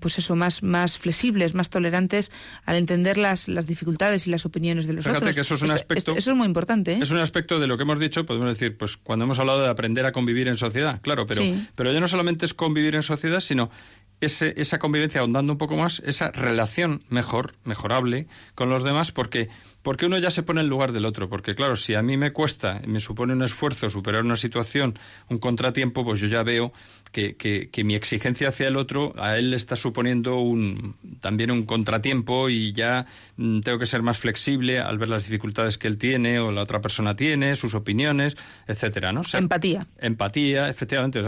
S3: pues eso, más, más flexibles, más tolerantes al entender las, las dificultades y las opiniones de los
S2: Fíjate
S3: otros.
S2: que eso es un aspecto aspecto.
S3: Eso es muy importante. ¿eh?
S2: Es un aspecto de lo que hemos dicho, podemos decir, pues cuando hemos hablado de aprender a convivir en sociedad, claro, pero, pero ya no solamente es convivir en sociedad, sino ese, esa convivencia, ahondando un poco más, esa relación mejor, mejorable con los demás, porque porque uno ya se pone en lugar del otro. Porque claro, si a mí me cuesta, me supone un esfuerzo superar una situación, un contratiempo, pues yo ya veo que, que, mi exigencia hacia el otro a él le está suponiendo un, también un contratiempo y ya mm, tengo que ser más flexible al ver las dificultades que él tiene o la otra persona tiene, sus opiniones, etcétera, ¿no?
S3: empatía.
S2: Empatía, efectivamente.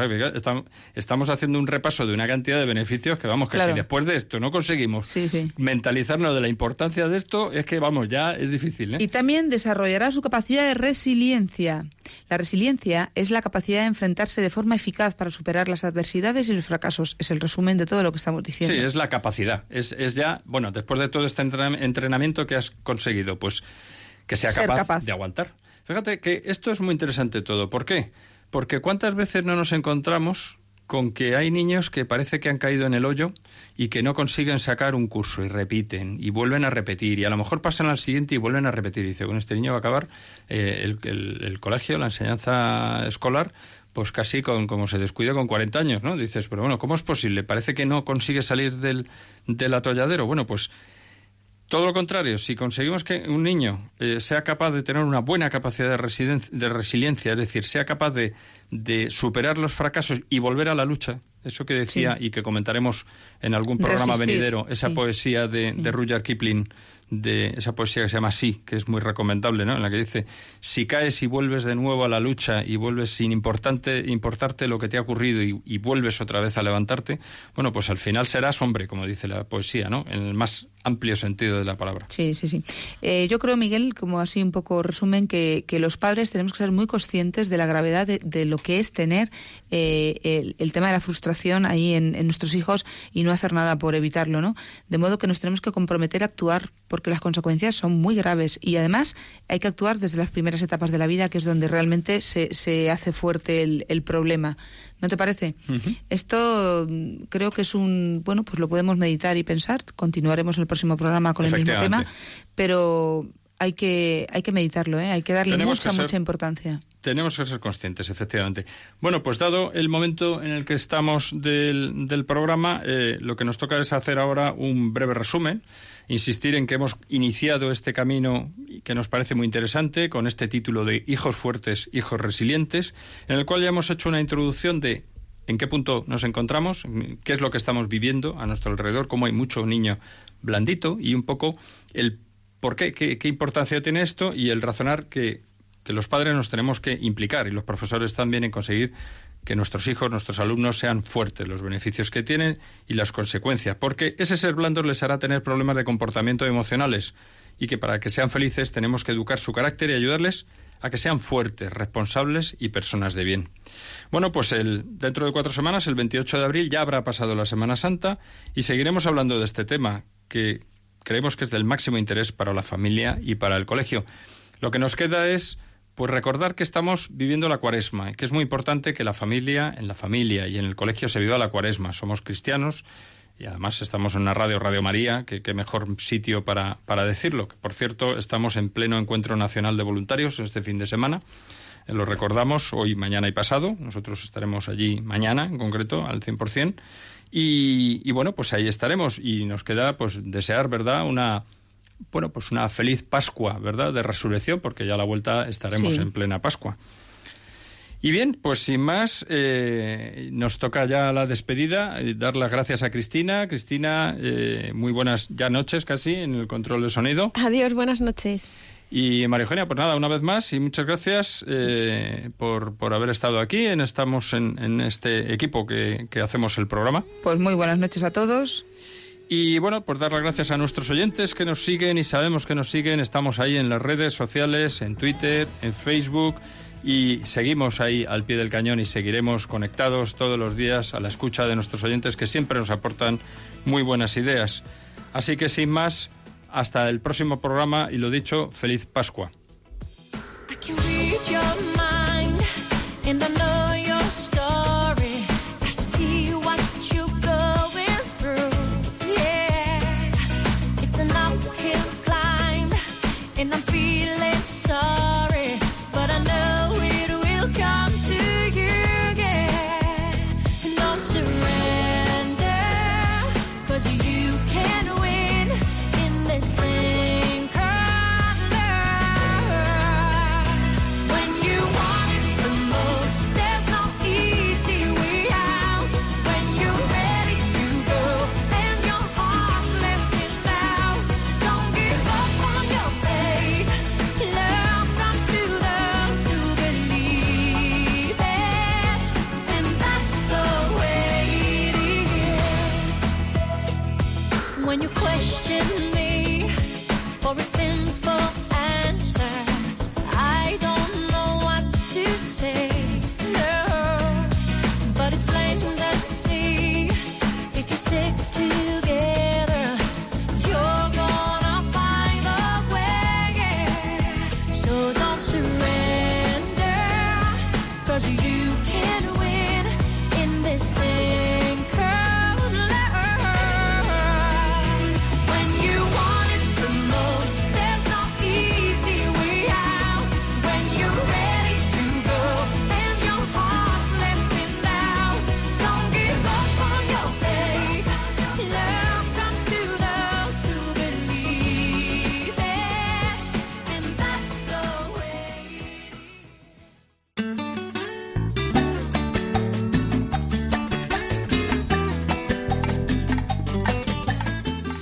S2: Estamos haciendo un repaso de una cantidad de beneficios que vamos, que si después de esto no conseguimos mentalizarnos de la importancia de esto, es que vamos, ya es difícil. ¿eh?
S3: Y también desarrollará su capacidad de resiliencia. La resiliencia es la capacidad de enfrentarse de forma eficaz para superar las adversidades y los fracasos. Es el resumen de todo lo que estamos diciendo.
S2: Sí, es la capacidad. Es, es ya, bueno, después de todo este entrenamiento que has conseguido, pues que sea capaz, de aguantar. Fíjate que esto es muy interesante todo. ¿Por qué? Porque cuántas veces no nos encontramos con que hay niños que parece que han caído en el hoyo y que no consiguen sacar un curso y repiten y vuelven a repetir y a lo mejor pasan al siguiente y vuelven a repetir. Y dice, bueno, este niño va a acabar eh, el, el, colegio, la enseñanza escolar, pues casi con, como se descuida con 40 años, ¿no? Dices, pero bueno, ¿cómo es posible? Parece que no consigue salir del, del atolladero. Bueno, pues todo lo contrario, si conseguimos que un niño eh, sea capaz de tener una buena capacidad de, de resiliencia, es decir, sea capaz de, de, superar los fracasos y volver a la lucha, eso que decía y que comentaremos en algún programa venidero, esa poesía de, de Rudyard Kipling, de esa poesía que se llama Sí, que es muy recomendable, ¿no? En la que dice, si caes y vuelves de nuevo a la lucha y vuelves sin importante, importarte lo que te ha ocurrido y, vuelves otra vez a levantarte, bueno, pues al final serás hombre, como dice la poesía, ¿no? En el más amplio sentido de la palabra.
S3: Sí, sí, sí. Eh, yo creo, Miguel, como así un poco resumen, que, que, los padres tenemos que ser muy conscientes de la gravedad de, lo que es tener eh, el, tema de la frustración ahí en, en nuestros hijos y no hacer nada por evitarlo, ¿no? De modo que nos tenemos que comprometer a actuar porque las consecuencias son muy graves y además hay que actuar desde las primeras etapas de la vida, que es donde realmente se, se hace fuerte el, el, problema. ¿No te parece? Esto mm, creo que es un, bueno, pues lo podemos meditar y pensar. Continuaremos el próximo programa con el mismo tema, pero hay que, hay que meditarlo, ¿eh? hay que darle mucha, mucha importancia.
S2: Tenemos que ser conscientes, efectivamente. Bueno, pues dado el momento en el que estamos del, del programa, eh, lo que nos toca es hacer ahora un breve resumen insistir en que hemos iniciado este camino que nos parece muy interesante con este título de Hijos fuertes, hijos resilientes, en el cual ya hemos hecho una introducción de en qué punto nos encontramos, qué es lo que estamos viviendo a nuestro alrededor, cómo hay mucho niño blandito y un poco el por qué, qué, importancia tiene esto y el razonar que, que los padres nos tenemos que implicar y los profesores también en conseguir que nuestros hijos, nuestros alumnos sean fuertes, los beneficios que tienen y las consecuencias, porque ese ser blando les hará tener problemas de comportamiento emocionales y que para que sean felices tenemos que educar su carácter y ayudarles a que sean fuertes, responsables y personas de bien. Bueno, pues el, dentro de cuatro semanas, el 28 de abril, ya habrá pasado la Semana Santa y seguiremos hablando de este tema que creemos que es del máximo interés para la familia y para el colegio. Lo que nos queda es pues recordar que estamos viviendo la cuaresma, que es muy importante que la familia, en la familia y en el colegio se viva la cuaresma. Somos cristianos y además estamos en una radio, Radio María, que qué mejor sitio para, para decirlo. Que, por cierto, estamos en pleno encuentro nacional de voluntarios este fin de semana. Eh, lo recordamos hoy, mañana y pasado. Nosotros estaremos allí mañana, en concreto, al 100%. Y, y bueno, pues ahí estaremos. Y nos queda pues desear, ¿verdad?, una bueno, pues una feliz Pascua, ¿verdad? De resurrección, porque ya a la vuelta estaremos en plena Pascua. Y bien, pues sin más, eh, nos toca ya la despedida, y dar las gracias a Cristina. Cristina, eh, muy buenas ya noches casi en el control de sonido.
S4: Adiós, buenas noches.
S2: Y María Eugenia, pues nada, una vez más y muchas gracias eh, por, por, haber estado aquí. En, estamos en, en este equipo que, que hacemos el programa.
S3: Pues muy buenas noches a todos.
S2: Y bueno, pues dar las gracias a nuestros oyentes que nos siguen y sabemos que nos siguen. Estamos ahí en las redes sociales, en Twitter, en Facebook y seguimos ahí al pie del cañón y seguiremos conectados todos los días a la escucha de nuestros oyentes que siempre nos aportan muy buenas ideas. Así que sin más, hasta el próximo programa y lo dicho, feliz Pascua.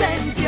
S1: el